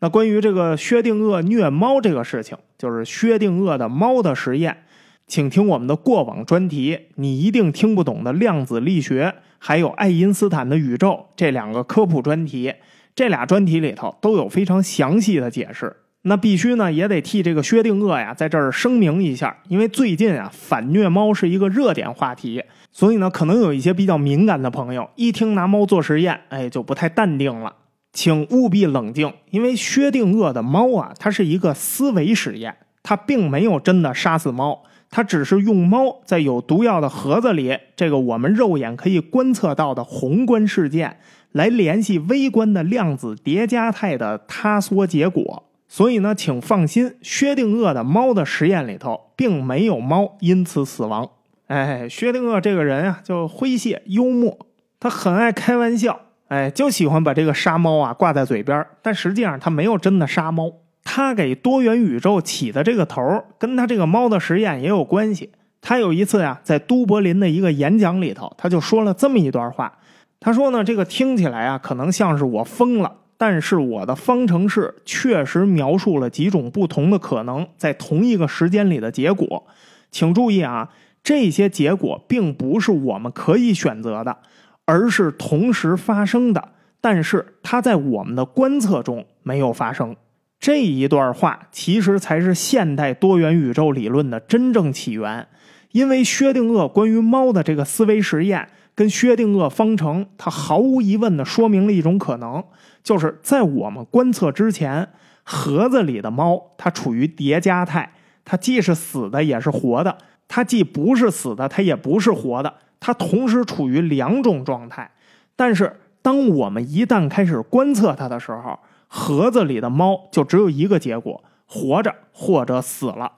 那关于这个薛定谔虐猫这个事情，就是薛定谔的猫的实验，请听我们的过往专题。你一定听不懂的量子力学，还有爱因斯坦的宇宙这两个科普专题，这俩专题里头都有非常详细的解释。那必须呢，也得替这个薛定谔呀，在这儿声明一下，因为最近啊，反虐猫是一个热点话题，所以呢，可能有一些比较敏感的朋友，一听拿猫做实验，哎，就不太淡定了，请务必冷静，因为薛定谔的猫啊，它是一个思维实验，它并没有真的杀死猫，它只是用猫在有毒药的盒子里，这个我们肉眼可以观测到的宏观事件，来联系微观的量子叠加态的塌缩结果。所以呢，请放心，薛定谔的猫的实验里头，并没有猫因此死亡。哎，薛定谔这个人啊，就诙谐幽默，他很爱开玩笑，哎，就喜欢把这个杀猫啊挂在嘴边但实际上他没有真的杀猫。他给多元宇宙起的这个头跟他这个猫的实验也有关系。他有一次呀，在都柏林的一个演讲里头，他就说了这么一段话。他说呢，这个听起来啊，可能像是我疯了。但是我的方程式确实描述了几种不同的可能在同一个时间里的结果，请注意啊，这些结果并不是我们可以选择的，而是同时发生的。但是它在我们的观测中没有发生。这一段话其实才是现代多元宇宙理论的真正起源。因为薛定谔关于猫的这个思维实验，跟薛定谔方程，它毫无疑问的说明了一种可能，就是在我们观测之前，盒子里的猫它处于叠加态，它既是死的也是活的，它既不是死的，它也不是活的，它同时处于两种状态。但是，当我们一旦开始观测它的时候，盒子里的猫就只有一个结果：活着或者死了。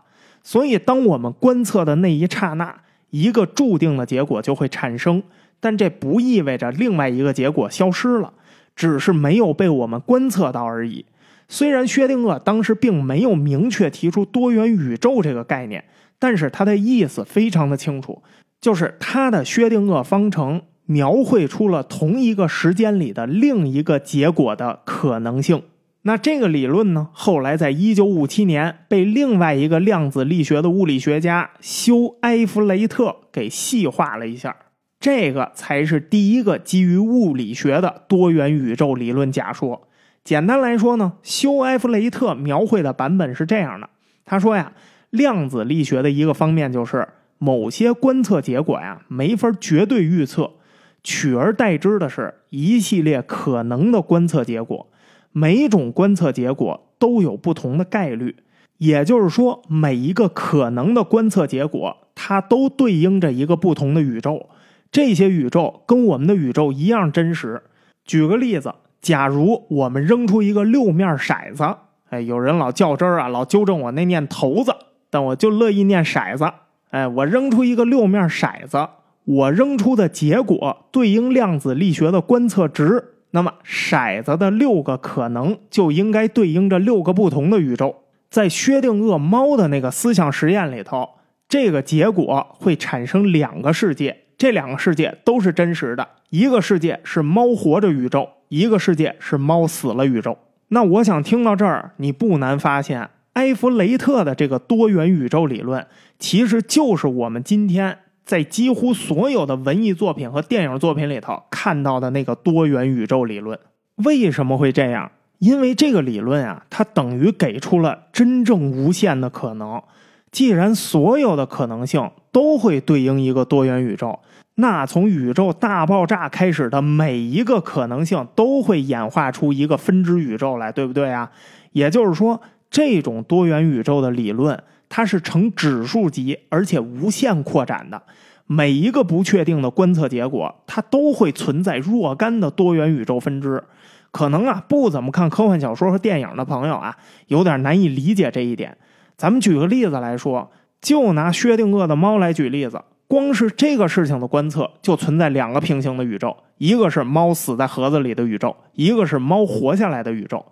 所以，当我们观测的那一刹那，一个注定的结果就会产生，但这不意味着另外一个结果消失了，只是没有被我们观测到而已。虽然薛定谔当时并没有明确提出多元宇宙这个概念，但是他的意思非常的清楚，就是他的薛定谔方程描绘出了同一个时间里的另一个结果的可能性。那这个理论呢，后来在一九五七年被另外一个量子力学的物理学家休埃弗雷特给细化了一下，这个才是第一个基于物理学的多元宇宙理论假说。简单来说呢，休埃弗雷特描绘的版本是这样的：他说呀，量子力学的一个方面就是某些观测结果呀没法绝对预测，取而代之的是一系列可能的观测结果。每种观测结果都有不同的概率，也就是说，每一个可能的观测结果，它都对应着一个不同的宇宙。这些宇宙跟我们的宇宙一样真实。举个例子，假如我们扔出一个六面骰子，哎，有人老较真儿啊，老纠正我那念骰子，但我就乐意念骰子。哎，我扔出一个六面骰子，我扔出的结果对应量子力学的观测值。那么骰子的六个可能就应该对应着六个不同的宇宙。在薛定谔猫的那个思想实验里头，这个结果会产生两个世界，这两个世界都是真实的。一个世界是猫活着宇宙，一个世界是猫死了宇宙。那我想听到这儿，你不难发现，埃弗雷特的这个多元宇宙理论，其实就是我们今天。在几乎所有的文艺作品和电影作品里头看到的那个多元宇宙理论，为什么会这样？因为这个理论啊，它等于给出了真正无限的可能。既然所有的可能性都会对应一个多元宇宙，那从宇宙大爆炸开始的每一个可能性都会演化出一个分支宇宙来，对不对啊？也就是说，这种多元宇宙的理论。它是呈指数级，而且无限扩展的。每一个不确定的观测结果，它都会存在若干的多元宇宙分支。可能啊，不怎么看科幻小说和电影的朋友啊，有点难以理解这一点。咱们举个例子来说，就拿薛定谔的猫来举例子，光是这个事情的观测，就存在两个平行的宇宙：一个是猫死在盒子里的宇宙，一个是猫活下来的宇宙。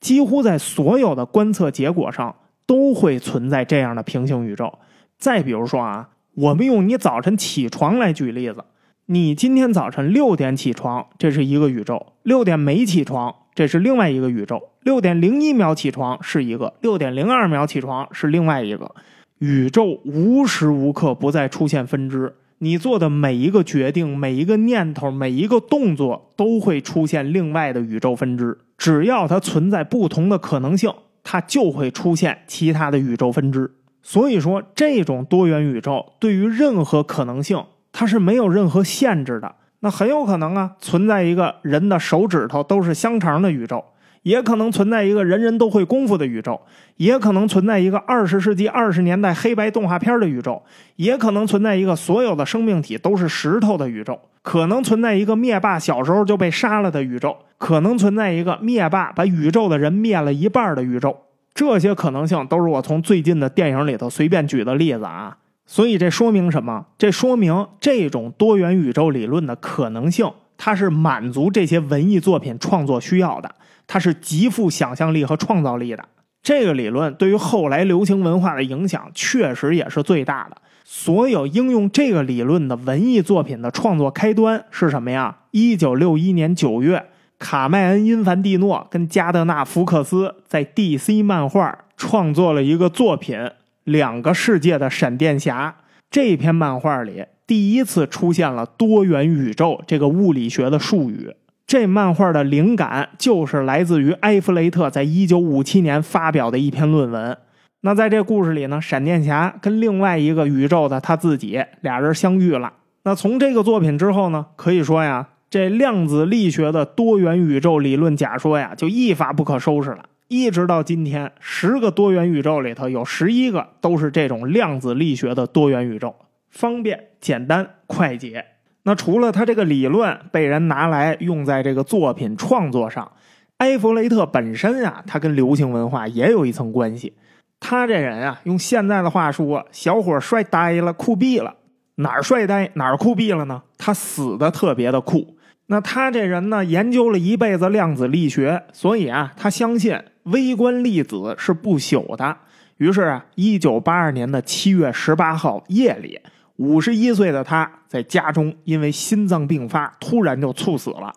几乎在所有的观测结果上。都会存在这样的平行宇宙。再比如说啊，我们用你早晨起床来举例子，你今天早晨六点起床，这是一个宇宙；六点没起床，这是另外一个宇宙；六点零一秒起床是一个，六点零二秒起床是另外一个。宇宙无时无刻不在出现分支，你做的每一个决定、每一个念头、每一个动作，都会出现另外的宇宙分支。只要它存在不同的可能性。它就会出现其他的宇宙分支，所以说这种多元宇宙对于任何可能性，它是没有任何限制的。那很有可能啊，存在一个人的手指头都是香肠的宇宙，也可能存在一个人人都会功夫的宇宙，也可能存在一个二十世纪二十年代黑白动画片的宇宙，也可能存在一个所有的生命体都是石头的宇宙。可能存在一个灭霸小时候就被杀了的宇宙，可能存在一个灭霸把宇宙的人灭了一半的宇宙，这些可能性都是我从最近的电影里头随便举的例子啊。所以这说明什么？这说明这种多元宇宙理论的可能性，它是满足这些文艺作品创作需要的，它是极富想象力和创造力的。这个理论对于后来流行文化的影响，确实也是最大的。所有应用这个理论的文艺作品的创作开端是什么呀？一九六一年九月，卡麦恩·因凡蒂诺跟加德纳·福克斯在 DC 漫画创作了一个作品《两个世界的闪电侠》。这篇漫画里第一次出现了多元宇宙这个物理学的术语。这漫画的灵感就是来自于埃弗雷特在一九五七年发表的一篇论文。那在这故事里呢，闪电侠跟另外一个宇宙的他自己俩人相遇了。那从这个作品之后呢，可以说呀，这量子力学的多元宇宙理论假说呀，就一发不可收拾了。一直到今天，十个多元宇宙里头有十一个都是这种量子力学的多元宇宙，方便、简单、快捷。那除了他这个理论被人拿来用在这个作品创作上，埃弗雷特本身啊，他跟流行文化也有一层关系。他这人啊，用现在的话说，小伙帅呆了，酷毙了。哪儿帅呆哪儿酷毙了呢？他死的特别的酷。那他这人呢，研究了一辈子量子力学，所以啊，他相信微观粒子是不朽的。于是啊，一九八二年的七月十八号夜里，五十一岁的他在家中因为心脏病发，突然就猝死了。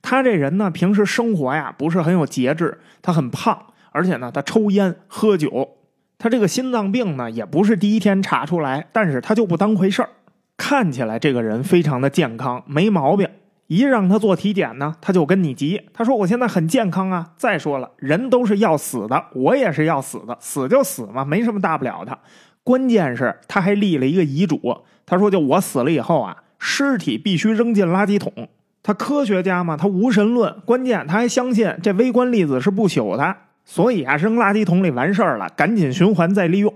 他这人呢，平时生活呀不是很有节制，他很胖，而且呢，他抽烟喝酒。他这个心脏病呢，也不是第一天查出来，但是他就不当回事儿，看起来这个人非常的健康，没毛病。一让他做体检呢，他就跟你急。他说：“我现在很健康啊。”再说了，人都是要死的，我也是要死的，死就死嘛，没什么大不了的。关键是他还立了一个遗嘱，他说：“就我死了以后啊，尸体必须扔进垃圾桶。”他科学家嘛，他无神论，关键他还相信这微观粒子是不朽的。所以啊，扔垃圾桶里完事儿了，赶紧循环再利用。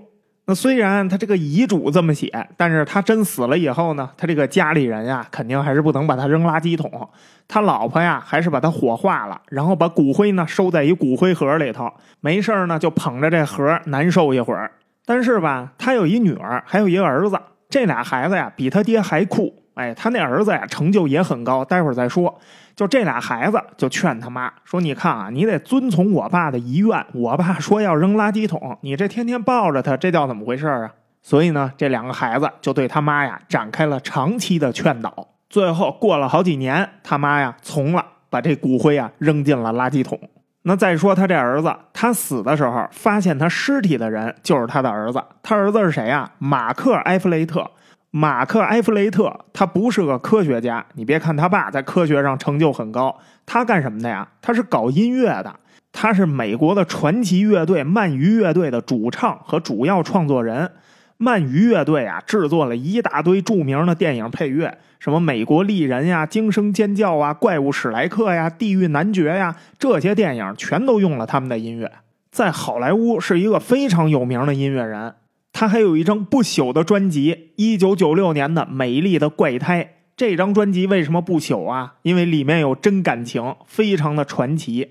那虽然他这个遗嘱这么写，但是他真死了以后呢，他这个家里人呀，肯定还是不能把他扔垃圾桶。他老婆呀，还是把他火化了，然后把骨灰呢收在一骨灰盒里头，没事呢就捧着这盒难受一会儿。但是吧，他有一女儿，还有一个儿子，这俩孩子呀比他爹还酷。哎，他那儿子呀，成就也很高，待会儿再说。就这俩孩子就劝他妈说：“你看啊，你得遵从我爸的遗愿。我爸说要扔垃圾桶，你这天天抱着他，这叫怎么回事啊？”所以呢，这两个孩子就对他妈呀展开了长期的劝导。最后过了好几年，他妈呀从了，把这骨灰啊扔进了垃圾桶。那再说他这儿子，他死的时候发现他尸体的人就是他的儿子。他儿子是谁呀？马克·埃弗雷特。马克·埃弗雷特，他不是个科学家。你别看他爸在科学上成就很高，他干什么的呀？他是搞音乐的。他是美国的传奇乐队鳗鱼乐队的主唱和主要创作人。鳗鱼乐队啊，制作了一大堆著名的电影配乐，什么《美国丽人》呀、《惊声尖叫》啊、《怪物史莱克》呀、《地狱男爵》呀，这些电影全都用了他们的音乐。在好莱坞是一个非常有名的音乐人。他还有一张不朽的专辑，一九九六年的《美丽的怪胎》。这张专辑为什么不朽啊？因为里面有真感情，非常的传奇。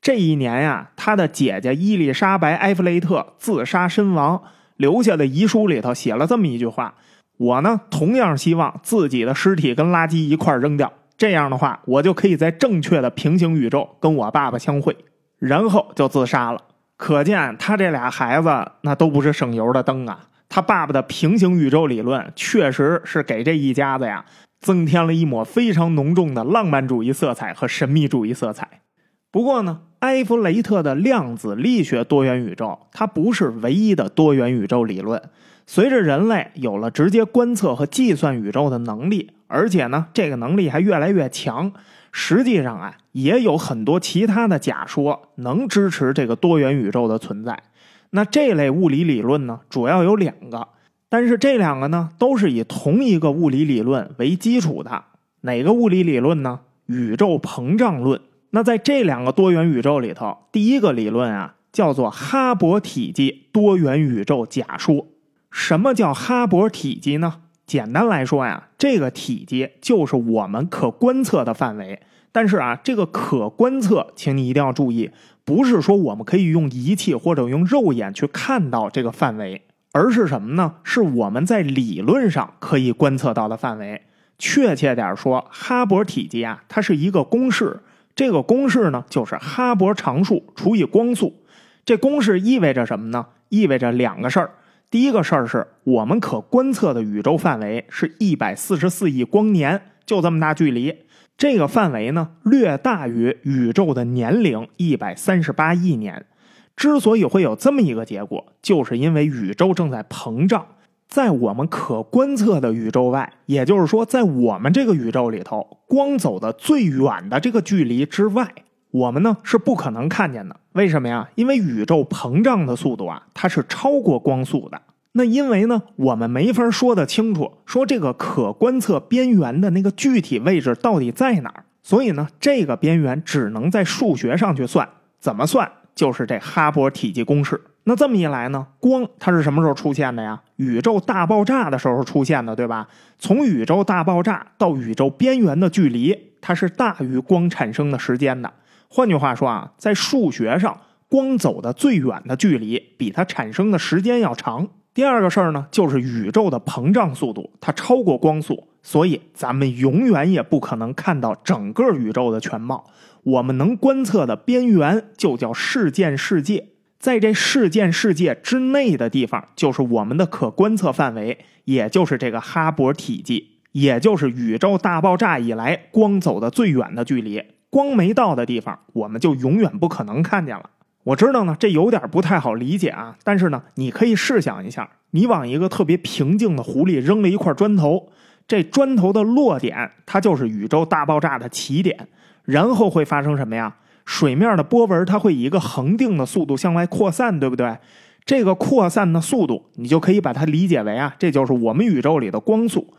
这一年呀，他的姐姐伊丽莎白·埃弗雷特自杀身亡，留下的遗书里头写了这么一句话：“我呢，同样希望自己的尸体跟垃圾一块扔掉，这样的话，我就可以在正确的平行宇宙跟我爸爸相会。”然后就自杀了。可见他这俩孩子那都不是省油的灯啊！他爸爸的平行宇宙理论确实是给这一家子呀增添了一抹非常浓重的浪漫主义色彩和神秘主义色彩。不过呢，埃弗雷特的量子力学多元宇宙它不是唯一的多元宇宙理论。随着人类有了直接观测和计算宇宙的能力，而且呢，这个能力还越来越强。实际上啊，也有很多其他的假说能支持这个多元宇宙的存在。那这类物理理论呢，主要有两个，但是这两个呢，都是以同一个物理理论为基础的。哪个物理理论呢？宇宙膨胀论。那在这两个多元宇宙里头，第一个理论啊，叫做哈勃体积多元宇宙假说。什么叫哈勃体积呢？简单来说呀，这个体积就是我们可观测的范围。但是啊，这个可观测，请你一定要注意，不是说我们可以用仪器或者用肉眼去看到这个范围，而是什么呢？是我们在理论上可以观测到的范围。确切点说，哈勃体积啊，它是一个公式。这个公式呢，就是哈勃常数除以光速。这公式意味着什么呢？意味着两个事儿。第一个事儿是我们可观测的宇宙范围是一百四十四亿光年，就这么大距离。这个范围呢，略大于宇宙的年龄一百三十八亿年。之所以会有这么一个结果，就是因为宇宙正在膨胀。在我们可观测的宇宙外，也就是说，在我们这个宇宙里头，光走的最远的这个距离之外，我们呢是不可能看见的。为什么呀？因为宇宙膨胀的速度啊，它是超过光速的。那因为呢，我们没法说得清楚，说这个可观测边缘的那个具体位置到底在哪儿。所以呢，这个边缘只能在数学上去算，怎么算？就是这哈勃体积公式。那这么一来呢，光它是什么时候出现的呀？宇宙大爆炸的时候出现的，对吧？从宇宙大爆炸到宇宙边缘的距离，它是大于光产生的时间的。换句话说啊，在数学上，光走的最远的距离比它产生的时间要长。第二个事儿呢，就是宇宙的膨胀速度，它超过光速，所以咱们永远也不可能看到整个宇宙的全貌。我们能观测的边缘就叫事件世界。在这事件世界之内的地方，就是我们的可观测范围，也就是这个哈勃体积，也就是宇宙大爆炸以来光走的最远的距离。光没到的地方，我们就永远不可能看见了。我知道呢，这有点不太好理解啊，但是呢，你可以试想一下，你往一个特别平静的湖里扔了一块砖头，这砖头的落点，它就是宇宙大爆炸的起点，然后会发生什么呀？水面的波纹它会以一个恒定的速度向外扩散，对不对？这个扩散的速度，你就可以把它理解为啊，这就是我们宇宙里的光速。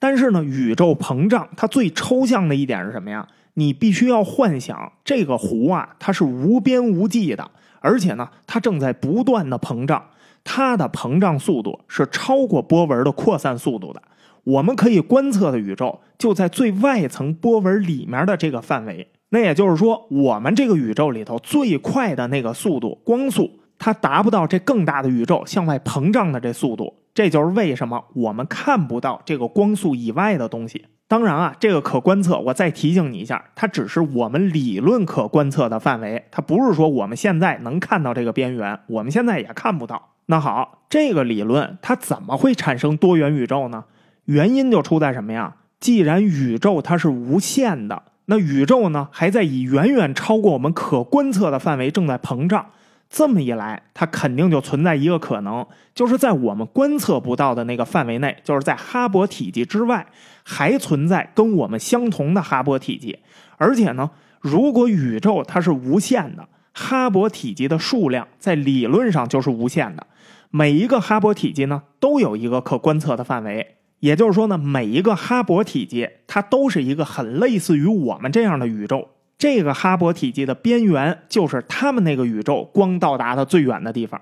但是呢，宇宙膨胀它最抽象的一点是什么呀？你必须要幻想这个湖啊，它是无边无际的，而且呢，它正在不断的膨胀，它的膨胀速度是超过波纹的扩散速度的。我们可以观测的宇宙就在最外层波纹里面的这个范围。那也就是说，我们这个宇宙里头最快的那个速度，光速，它达不到这更大的宇宙向外膨胀的这速度。这就是为什么我们看不到这个光速以外的东西。当然啊，这个可观测，我再提醒你一下，它只是我们理论可观测的范围，它不是说我们现在能看到这个边缘，我们现在也看不到。那好，这个理论它怎么会产生多元宇宙呢？原因就出在什么呀？既然宇宙它是无限的。那宇宙呢，还在以远远超过我们可观测的范围正在膨胀。这么一来，它肯定就存在一个可能，就是在我们观测不到的那个范围内，就是在哈勃体积之外，还存在跟我们相同的哈勃体积。而且呢，如果宇宙它是无限的，哈勃体积的数量在理论上就是无限的。每一个哈勃体积呢，都有一个可观测的范围。也就是说呢，每一个哈勃体积，它都是一个很类似于我们这样的宇宙。这个哈勃体积的边缘，就是他们那个宇宙光到达的最远的地方。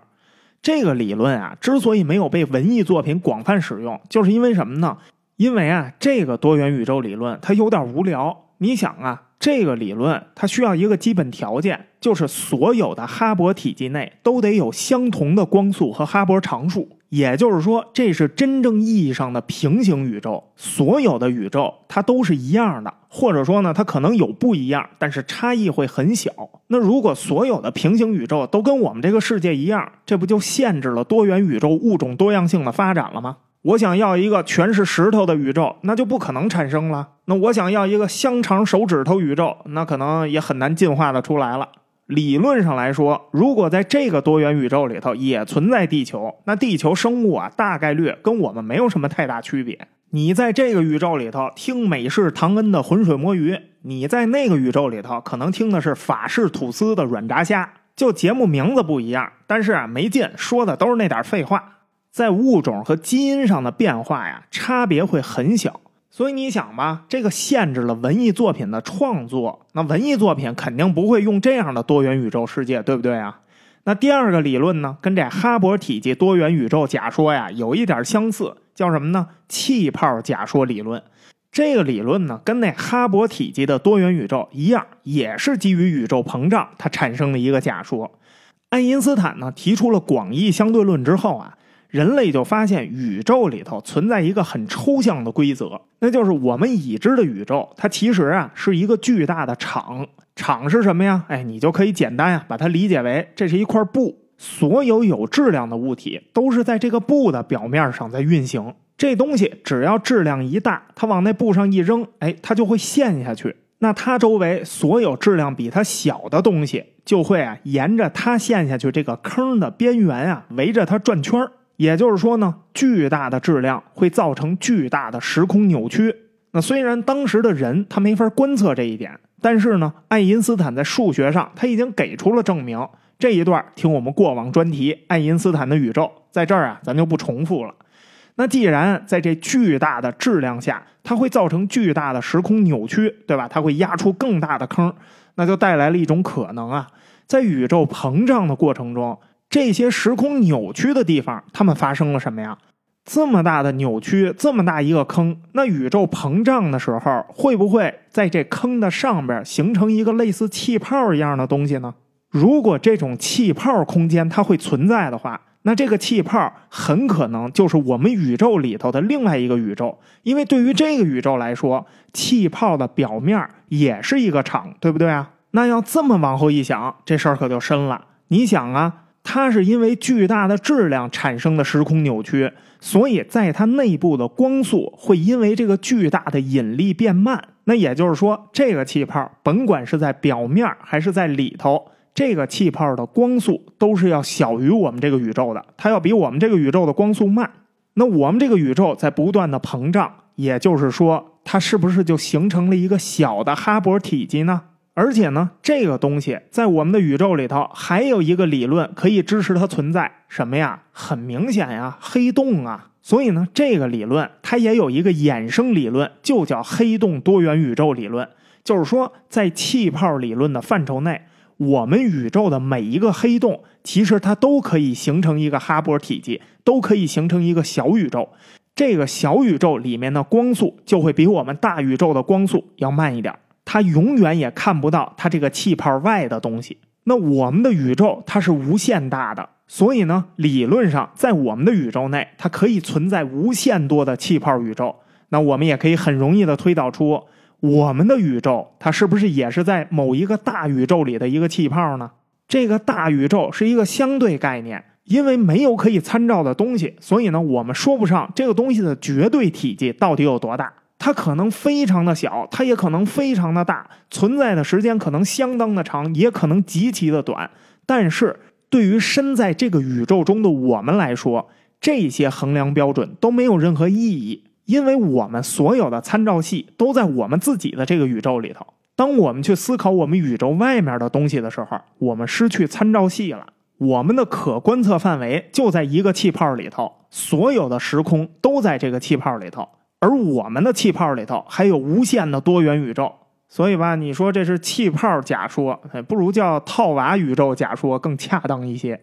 这个理论啊，之所以没有被文艺作品广泛使用，就是因为什么呢？因为啊，这个多元宇宙理论它有点无聊。你想啊，这个理论它需要一个基本条件，就是所有的哈勃体积内都得有相同的光速和哈勃常数。也就是说，这是真正意义上的平行宇宙。所有的宇宙它都是一样的，或者说呢，它可能有不一样，但是差异会很小。那如果所有的平行宇宙都跟我们这个世界一样，这不就限制了多元宇宙物种多样性的发展了吗？我想要一个全是石头的宇宙，那就不可能产生了。那我想要一个香肠手指头宇宙，那可能也很难进化的出来了。理论上来说，如果在这个多元宇宙里头也存在地球，那地球生物啊，大概率跟我们没有什么太大区别。你在这个宇宙里头听美式唐恩的浑水摸鱼，你在那个宇宙里头可能听的是法式吐司的软炸虾，就节目名字不一样，但是啊没劲，说的都是那点废话。在物种和基因上的变化呀，差别会很小。所以你想吧，这个限制了文艺作品的创作，那文艺作品肯定不会用这样的多元宇宙世界，对不对啊？那第二个理论呢，跟这哈勃体积多元宇宙假说呀有一点相似，叫什么呢？气泡假说理论。这个理论呢，跟那哈勃体积的多元宇宙一样，也是基于宇宙膨胀它产生的一个假说。爱因斯坦呢提出了广义相对论之后啊。人类就发现宇宙里头存在一个很抽象的规则，那就是我们已知的宇宙，它其实啊是一个巨大的场。场是什么呀？哎，你就可以简单呀把它理解为这是一块布，所有有质量的物体都是在这个布的表面上在运行。这东西只要质量一大，它往那布上一扔，哎，它就会陷下去。那它周围所有质量比它小的东西，就会啊沿着它陷下去这个坑的边缘啊围着它转圈儿。也就是说呢，巨大的质量会造成巨大的时空扭曲。那虽然当时的人他没法观测这一点，但是呢，爱因斯坦在数学上他已经给出了证明。这一段听我们过往专题《爱因斯坦的宇宙》，在这儿啊，咱就不重复了。那既然在这巨大的质量下，它会造成巨大的时空扭曲，对吧？它会压出更大的坑，那就带来了一种可能啊，在宇宙膨胀的过程中，这些时空扭曲的地方，它们发生了什么呀？这么大的扭曲，这么大一个坑，那宇宙膨胀的时候，会不会在这坑的上边形成一个类似气泡一样的东西呢？如果这种气泡空间它会存在的话，那这个气泡很可能就是我们宇宙里头的另外一个宇宙，因为对于这个宇宙来说，气泡的表面也是一个场，对不对啊？那要这么往后一想，这事儿可就深了。你想啊。它是因为巨大的质量产生的时空扭曲，所以在它内部的光速会因为这个巨大的引力变慢。那也就是说，这个气泡甭管是在表面还是在里头，这个气泡的光速都是要小于我们这个宇宙的，它要比我们这个宇宙的光速慢。那我们这个宇宙在不断的膨胀，也就是说，它是不是就形成了一个小的哈勃体积呢？而且呢，这个东西在我们的宇宙里头还有一个理论可以支持它存在，什么呀？很明显呀，黑洞啊！所以呢，这个理论它也有一个衍生理论，就叫黑洞多元宇宙理论。就是说，在气泡理论的范畴内，我们宇宙的每一个黑洞，其实它都可以形成一个哈勃体积，都可以形成一个小宇宙。这个小宇宙里面的光速就会比我们大宇宙的光速要慢一点。它永远也看不到它这个气泡外的东西。那我们的宇宙它是无限大的，所以呢，理论上在我们的宇宙内，它可以存在无限多的气泡宇宙。那我们也可以很容易的推导出，我们的宇宙它是不是也是在某一个大宇宙里的一个气泡呢？这个大宇宙是一个相对概念，因为没有可以参照的东西，所以呢，我们说不上这个东西的绝对体积到底有多大。它可能非常的小，它也可能非常的大，存在的时间可能相当的长，也可能极其的短。但是对于身在这个宇宙中的我们来说，这些衡量标准都没有任何意义，因为我们所有的参照系都在我们自己的这个宇宙里头。当我们去思考我们宇宙外面的东西的时候，我们失去参照系了，我们的可观测范围就在一个气泡里头，所有的时空都在这个气泡里头。而我们的气泡里头还有无限的多元宇宙，所以吧，你说这是气泡假说，不如叫套娃宇宙假说更恰当一些。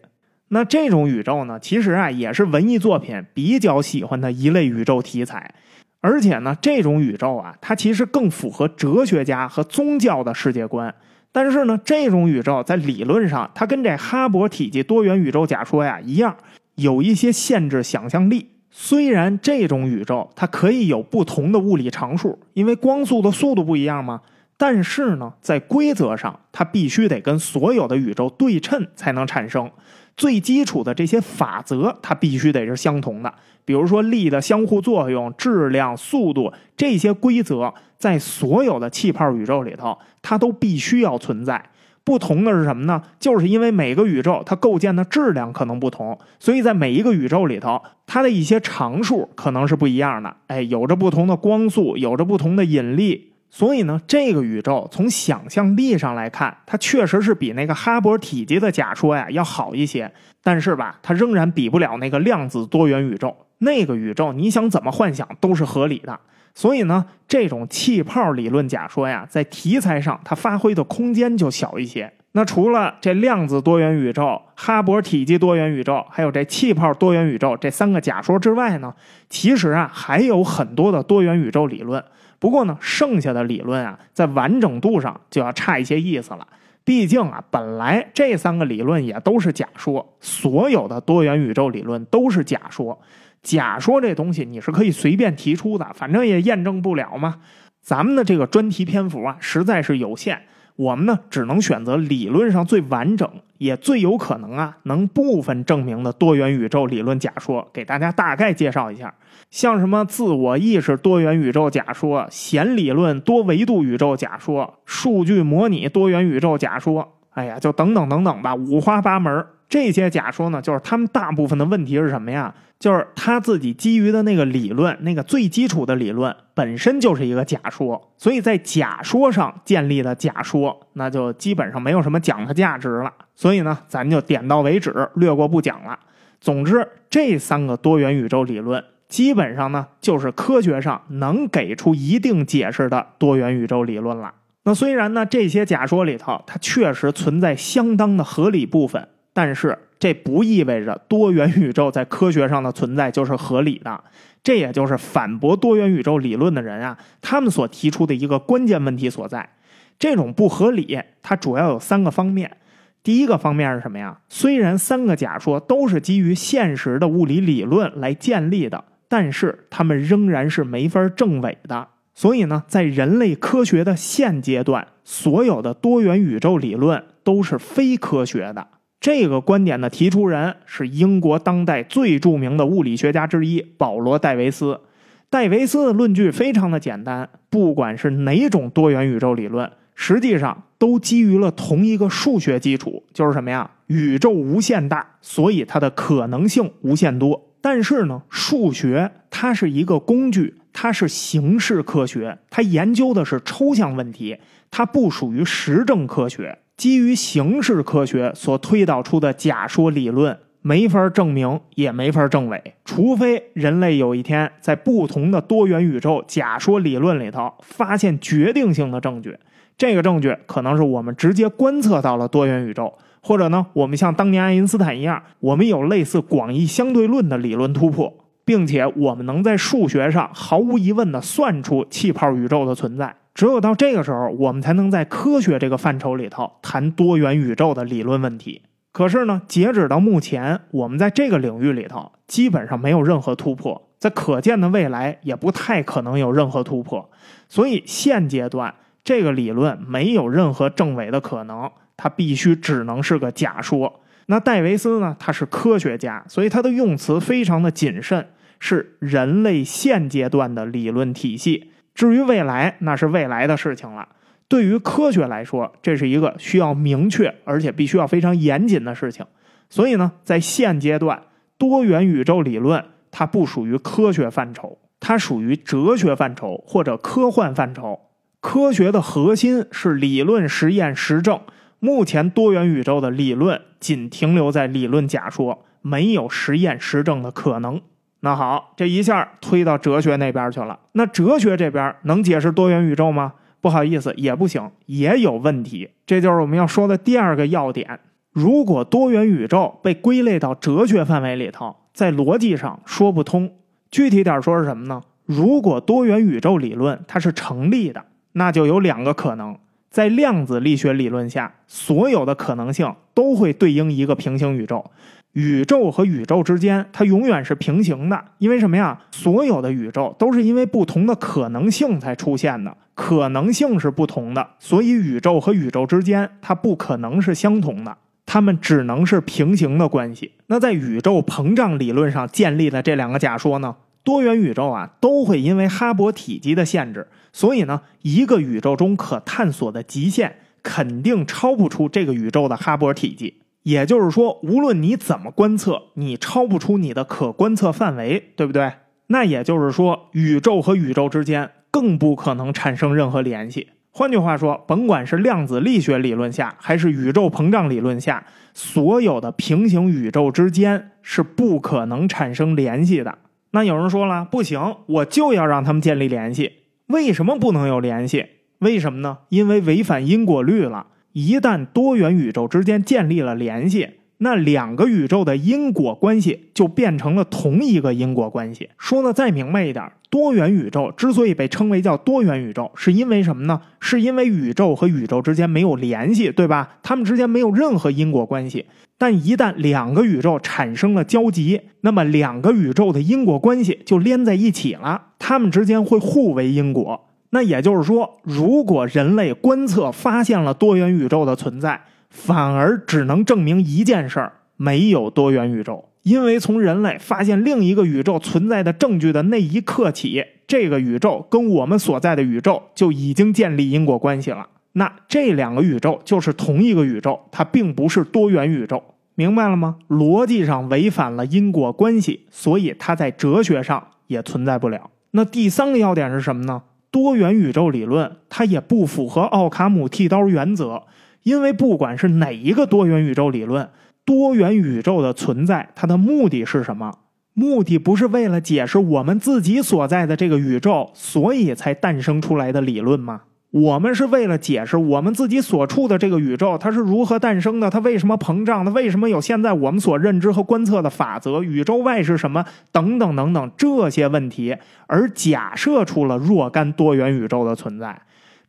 那这种宇宙呢，其实啊也是文艺作品比较喜欢的一类宇宙题材，而且呢，这种宇宙啊，它其实更符合哲学家和宗教的世界观。但是呢，这种宇宙在理论上，它跟这哈勃体积多元宇宙假说呀一样，有一些限制想象力。虽然这种宇宙它可以有不同的物理常数，因为光速的速度不一样嘛，但是呢，在规则上它必须得跟所有的宇宙对称才能产生。最基础的这些法则它必须得是相同的，比如说力的相互作用、质量、速度这些规则，在所有的气泡宇宙里头，它都必须要存在。不同的是什么呢？就是因为每个宇宙它构建的质量可能不同，所以在每一个宇宙里头，它的一些常数可能是不一样的。哎，有着不同的光速，有着不同的引力，所以呢，这个宇宙从想象力上来看，它确实是比那个哈勃体积的假说呀要好一些。但是吧，它仍然比不了那个量子多元宇宙。那个宇宙，你想怎么幻想都是合理的。所以呢，这种气泡理论假说呀，在题材上它发挥的空间就小一些。那除了这量子多元宇宙、哈勃体积多元宇宙，还有这气泡多元宇宙这三个假说之外呢，其实啊还有很多的多元宇宙理论。不过呢，剩下的理论啊，在完整度上就要差一些意思了。毕竟啊，本来这三个理论也都是假说，所有的多元宇宙理论都是假说。假说这东西你是可以随便提出的，反正也验证不了嘛。咱们的这个专题篇幅啊，实在是有限，我们呢只能选择理论上最完整也最有可能啊能部分证明的多元宇宙理论假说，给大家大概介绍一下。像什么自我意识多元宇宙假说、弦理论多维度宇宙假说、数据模拟多元宇宙假说，哎呀，就等等等等吧，五花八门。这些假说呢，就是他们大部分的问题是什么呀？就是他自己基于的那个理论，那个最基础的理论本身就是一个假说，所以在假说上建立的假说，那就基本上没有什么讲的价值了。所以呢，咱就点到为止，略过不讲了。总之，这三个多元宇宙理论，基本上呢，就是科学上能给出一定解释的多元宇宙理论了。那虽然呢，这些假说里头，它确实存在相当的合理部分。但是这不意味着多元宇宙在科学上的存在就是合理的，这也就是反驳多元宇宙理论的人啊，他们所提出的一个关键问题所在。这种不合理，它主要有三个方面。第一个方面是什么呀？虽然三个假说都是基于现实的物理理论来建立的，但是它们仍然是没法证伪的。所以呢，在人类科学的现阶段，所有的多元宇宙理论都是非科学的。这个观点的提出人是英国当代最著名的物理学家之一保罗·戴维斯。戴维斯的论据非常的简单，不管是哪种多元宇宙理论，实际上都基于了同一个数学基础，就是什么呀？宇宙无限大，所以它的可能性无限多。但是呢，数学它是一个工具，它是形式科学，它研究的是抽象问题，它不属于实证科学。基于形式科学所推导出的假说理论，没法证明，也没法证伪，除非人类有一天在不同的多元宇宙假说理论里头发现决定性的证据。这个证据可能是我们直接观测到了多元宇宙，或者呢，我们像当年爱因斯坦一样，我们有类似广义相对论的理论突破，并且我们能在数学上毫无疑问的算出气泡宇宙的存在。只有到这个时候，我们才能在科学这个范畴里头谈多元宇宙的理论问题。可是呢，截止到目前，我们在这个领域里头基本上没有任何突破，在可见的未来也不太可能有任何突破。所以现阶段这个理论没有任何证伪的可能，它必须只能是个假说。那戴维斯呢？他是科学家，所以他的用词非常的谨慎，是人类现阶段的理论体系。至于未来，那是未来的事情了。对于科学来说，这是一个需要明确而且必须要非常严谨的事情。所以呢，在现阶段，多元宇宙理论它不属于科学范畴，它属于哲学范畴或者科幻范畴。科学的核心是理论、实验、实证。目前多元宇宙的理论仅停留在理论假说，没有实验实证的可能。那好，这一下推到哲学那边去了。那哲学这边能解释多元宇宙吗？不好意思，也不行，也有问题。这就是我们要说的第二个要点。如果多元宇宙被归类到哲学范围里头，在逻辑上说不通。具体点说是什么呢？如果多元宇宙理论它是成立的，那就有两个可能：在量子力学理论下，所有的可能性都会对应一个平行宇宙。宇宙和宇宙之间，它永远是平行的，因为什么呀？所有的宇宙都是因为不同的可能性才出现的，可能性是不同的，所以宇宙和宇宙之间它不可能是相同的，它们只能是平行的关系。那在宇宙膨胀理论上建立的这两个假说呢？多元宇宙啊，都会因为哈勃体积的限制，所以呢，一个宇宙中可探索的极限肯定超不出这个宇宙的哈勃体积。也就是说，无论你怎么观测，你超不出你的可观测范围，对不对？那也就是说，宇宙和宇宙之间更不可能产生任何联系。换句话说，甭管是量子力学理论下，还是宇宙膨胀理论下，所有的平行宇宙之间是不可能产生联系的。那有人说了，不行，我就要让他们建立联系。为什么不能有联系？为什么呢？因为违反因果律了。一旦多元宇宙之间建立了联系，那两个宇宙的因果关系就变成了同一个因果关系。说的再明白一点，多元宇宙之所以被称为叫多元宇宙，是因为什么呢？是因为宇宙和宇宙之间没有联系，对吧？它们之间没有任何因果关系。但一旦两个宇宙产生了交集，那么两个宇宙的因果关系就连在一起了，它们之间会互为因果。那也就是说，如果人类观测发现了多元宇宙的存在，反而只能证明一件事儿：没有多元宇宙。因为从人类发现另一个宇宙存在的证据的那一刻起，这个宇宙跟我们所在的宇宙就已经建立因果关系了。那这两个宇宙就是同一个宇宙，它并不是多元宇宙，明白了吗？逻辑上违反了因果关系，所以它在哲学上也存在不了。那第三个要点是什么呢？多元宇宙理论它也不符合奥卡姆剃刀原则，因为不管是哪一个多元宇宙理论，多元宇宙的存在，它的目的是什么？目的不是为了解释我们自己所在的这个宇宙，所以才诞生出来的理论吗？我们是为了解释我们自己所处的这个宇宙它是如何诞生的，它为什么膨胀，它为什么有现在我们所认知和观测的法则，宇宙外是什么，等等等等这些问题，而假设出了若干多元宇宙的存在。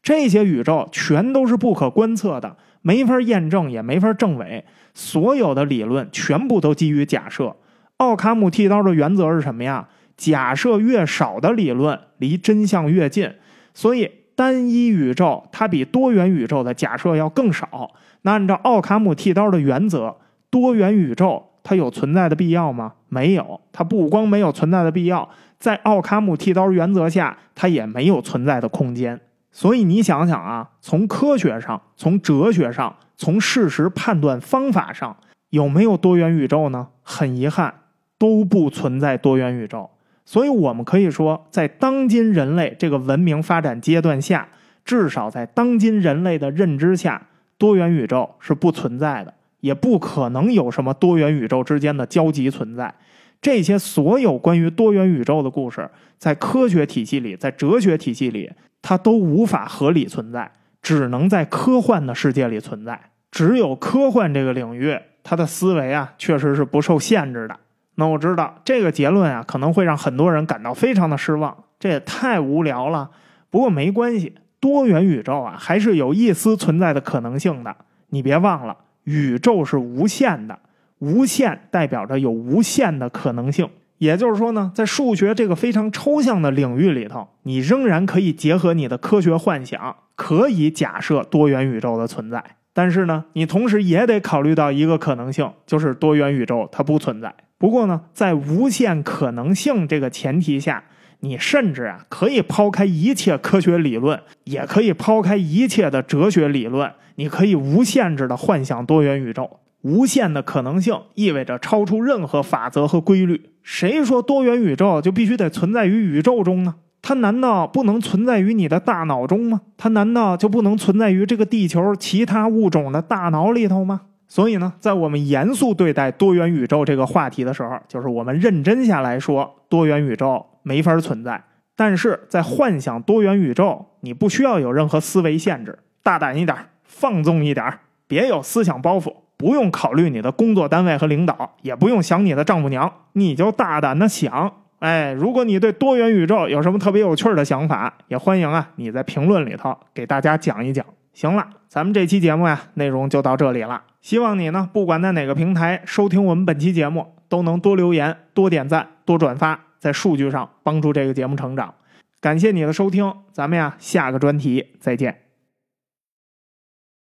这些宇宙全都是不可观测的，没法验证，也没法证伪。所有的理论全部都基于假设。奥卡姆剃刀的原则是什么呀？假设越少的理论离真相越近，所以。单一宇宙它比多元宇宙的假设要更少。那按照奥卡姆剃刀的原则，多元宇宙它有存在的必要吗？没有。它不光没有存在的必要，在奥卡姆剃刀原则下，它也没有存在的空间。所以你想想啊，从科学上、从哲学上、从事实判断方法上，有没有多元宇宙呢？很遗憾，都不存在多元宇宙。所以，我们可以说，在当今人类这个文明发展阶段下，至少在当今人类的认知下，多元宇宙是不存在的，也不可能有什么多元宇宙之间的交集存在。这些所有关于多元宇宙的故事，在科学体系里，在哲学体系里，它都无法合理存在，只能在科幻的世界里存在。只有科幻这个领域，它的思维啊，确实是不受限制的。那我知道这个结论啊，可能会让很多人感到非常的失望，这也太无聊了。不过没关系，多元宇宙啊，还是有一丝存在的可能性的。你别忘了，宇宙是无限的，无限代表着有无限的可能性。也就是说呢，在数学这个非常抽象的领域里头，你仍然可以结合你的科学幻想，可以假设多元宇宙的存在。但是呢，你同时也得考虑到一个可能性，就是多元宇宙它不存在。不过呢，在无限可能性这个前提下，你甚至啊可以抛开一切科学理论，也可以抛开一切的哲学理论，你可以无限制的幻想多元宇宙。无限的可能性意味着超出任何法则和规律。谁说多元宇宙就必须得存在于宇宙中呢？它难道不能存在于你的大脑中吗？它难道就不能存在于这个地球其他物种的大脑里头吗？所以呢，在我们严肃对待多元宇宙这个话题的时候，就是我们认真下来说，多元宇宙没法存在。但是在幻想多元宇宙，你不需要有任何思维限制，大胆一点，放纵一点，别有思想包袱，不用考虑你的工作单位和领导，也不用想你的丈母娘，你就大胆的想。哎，如果你对多元宇宙有什么特别有趣的想法，也欢迎啊，你在评论里头给大家讲一讲。行了，咱们这期节目呀，内容就到这里了。希望你呢，不管在哪个平台收听我们本期节目，都能多留言、多点赞、多转发，在数据上帮助这个节目成长。感谢你的收听，咱们呀，下个专题再见。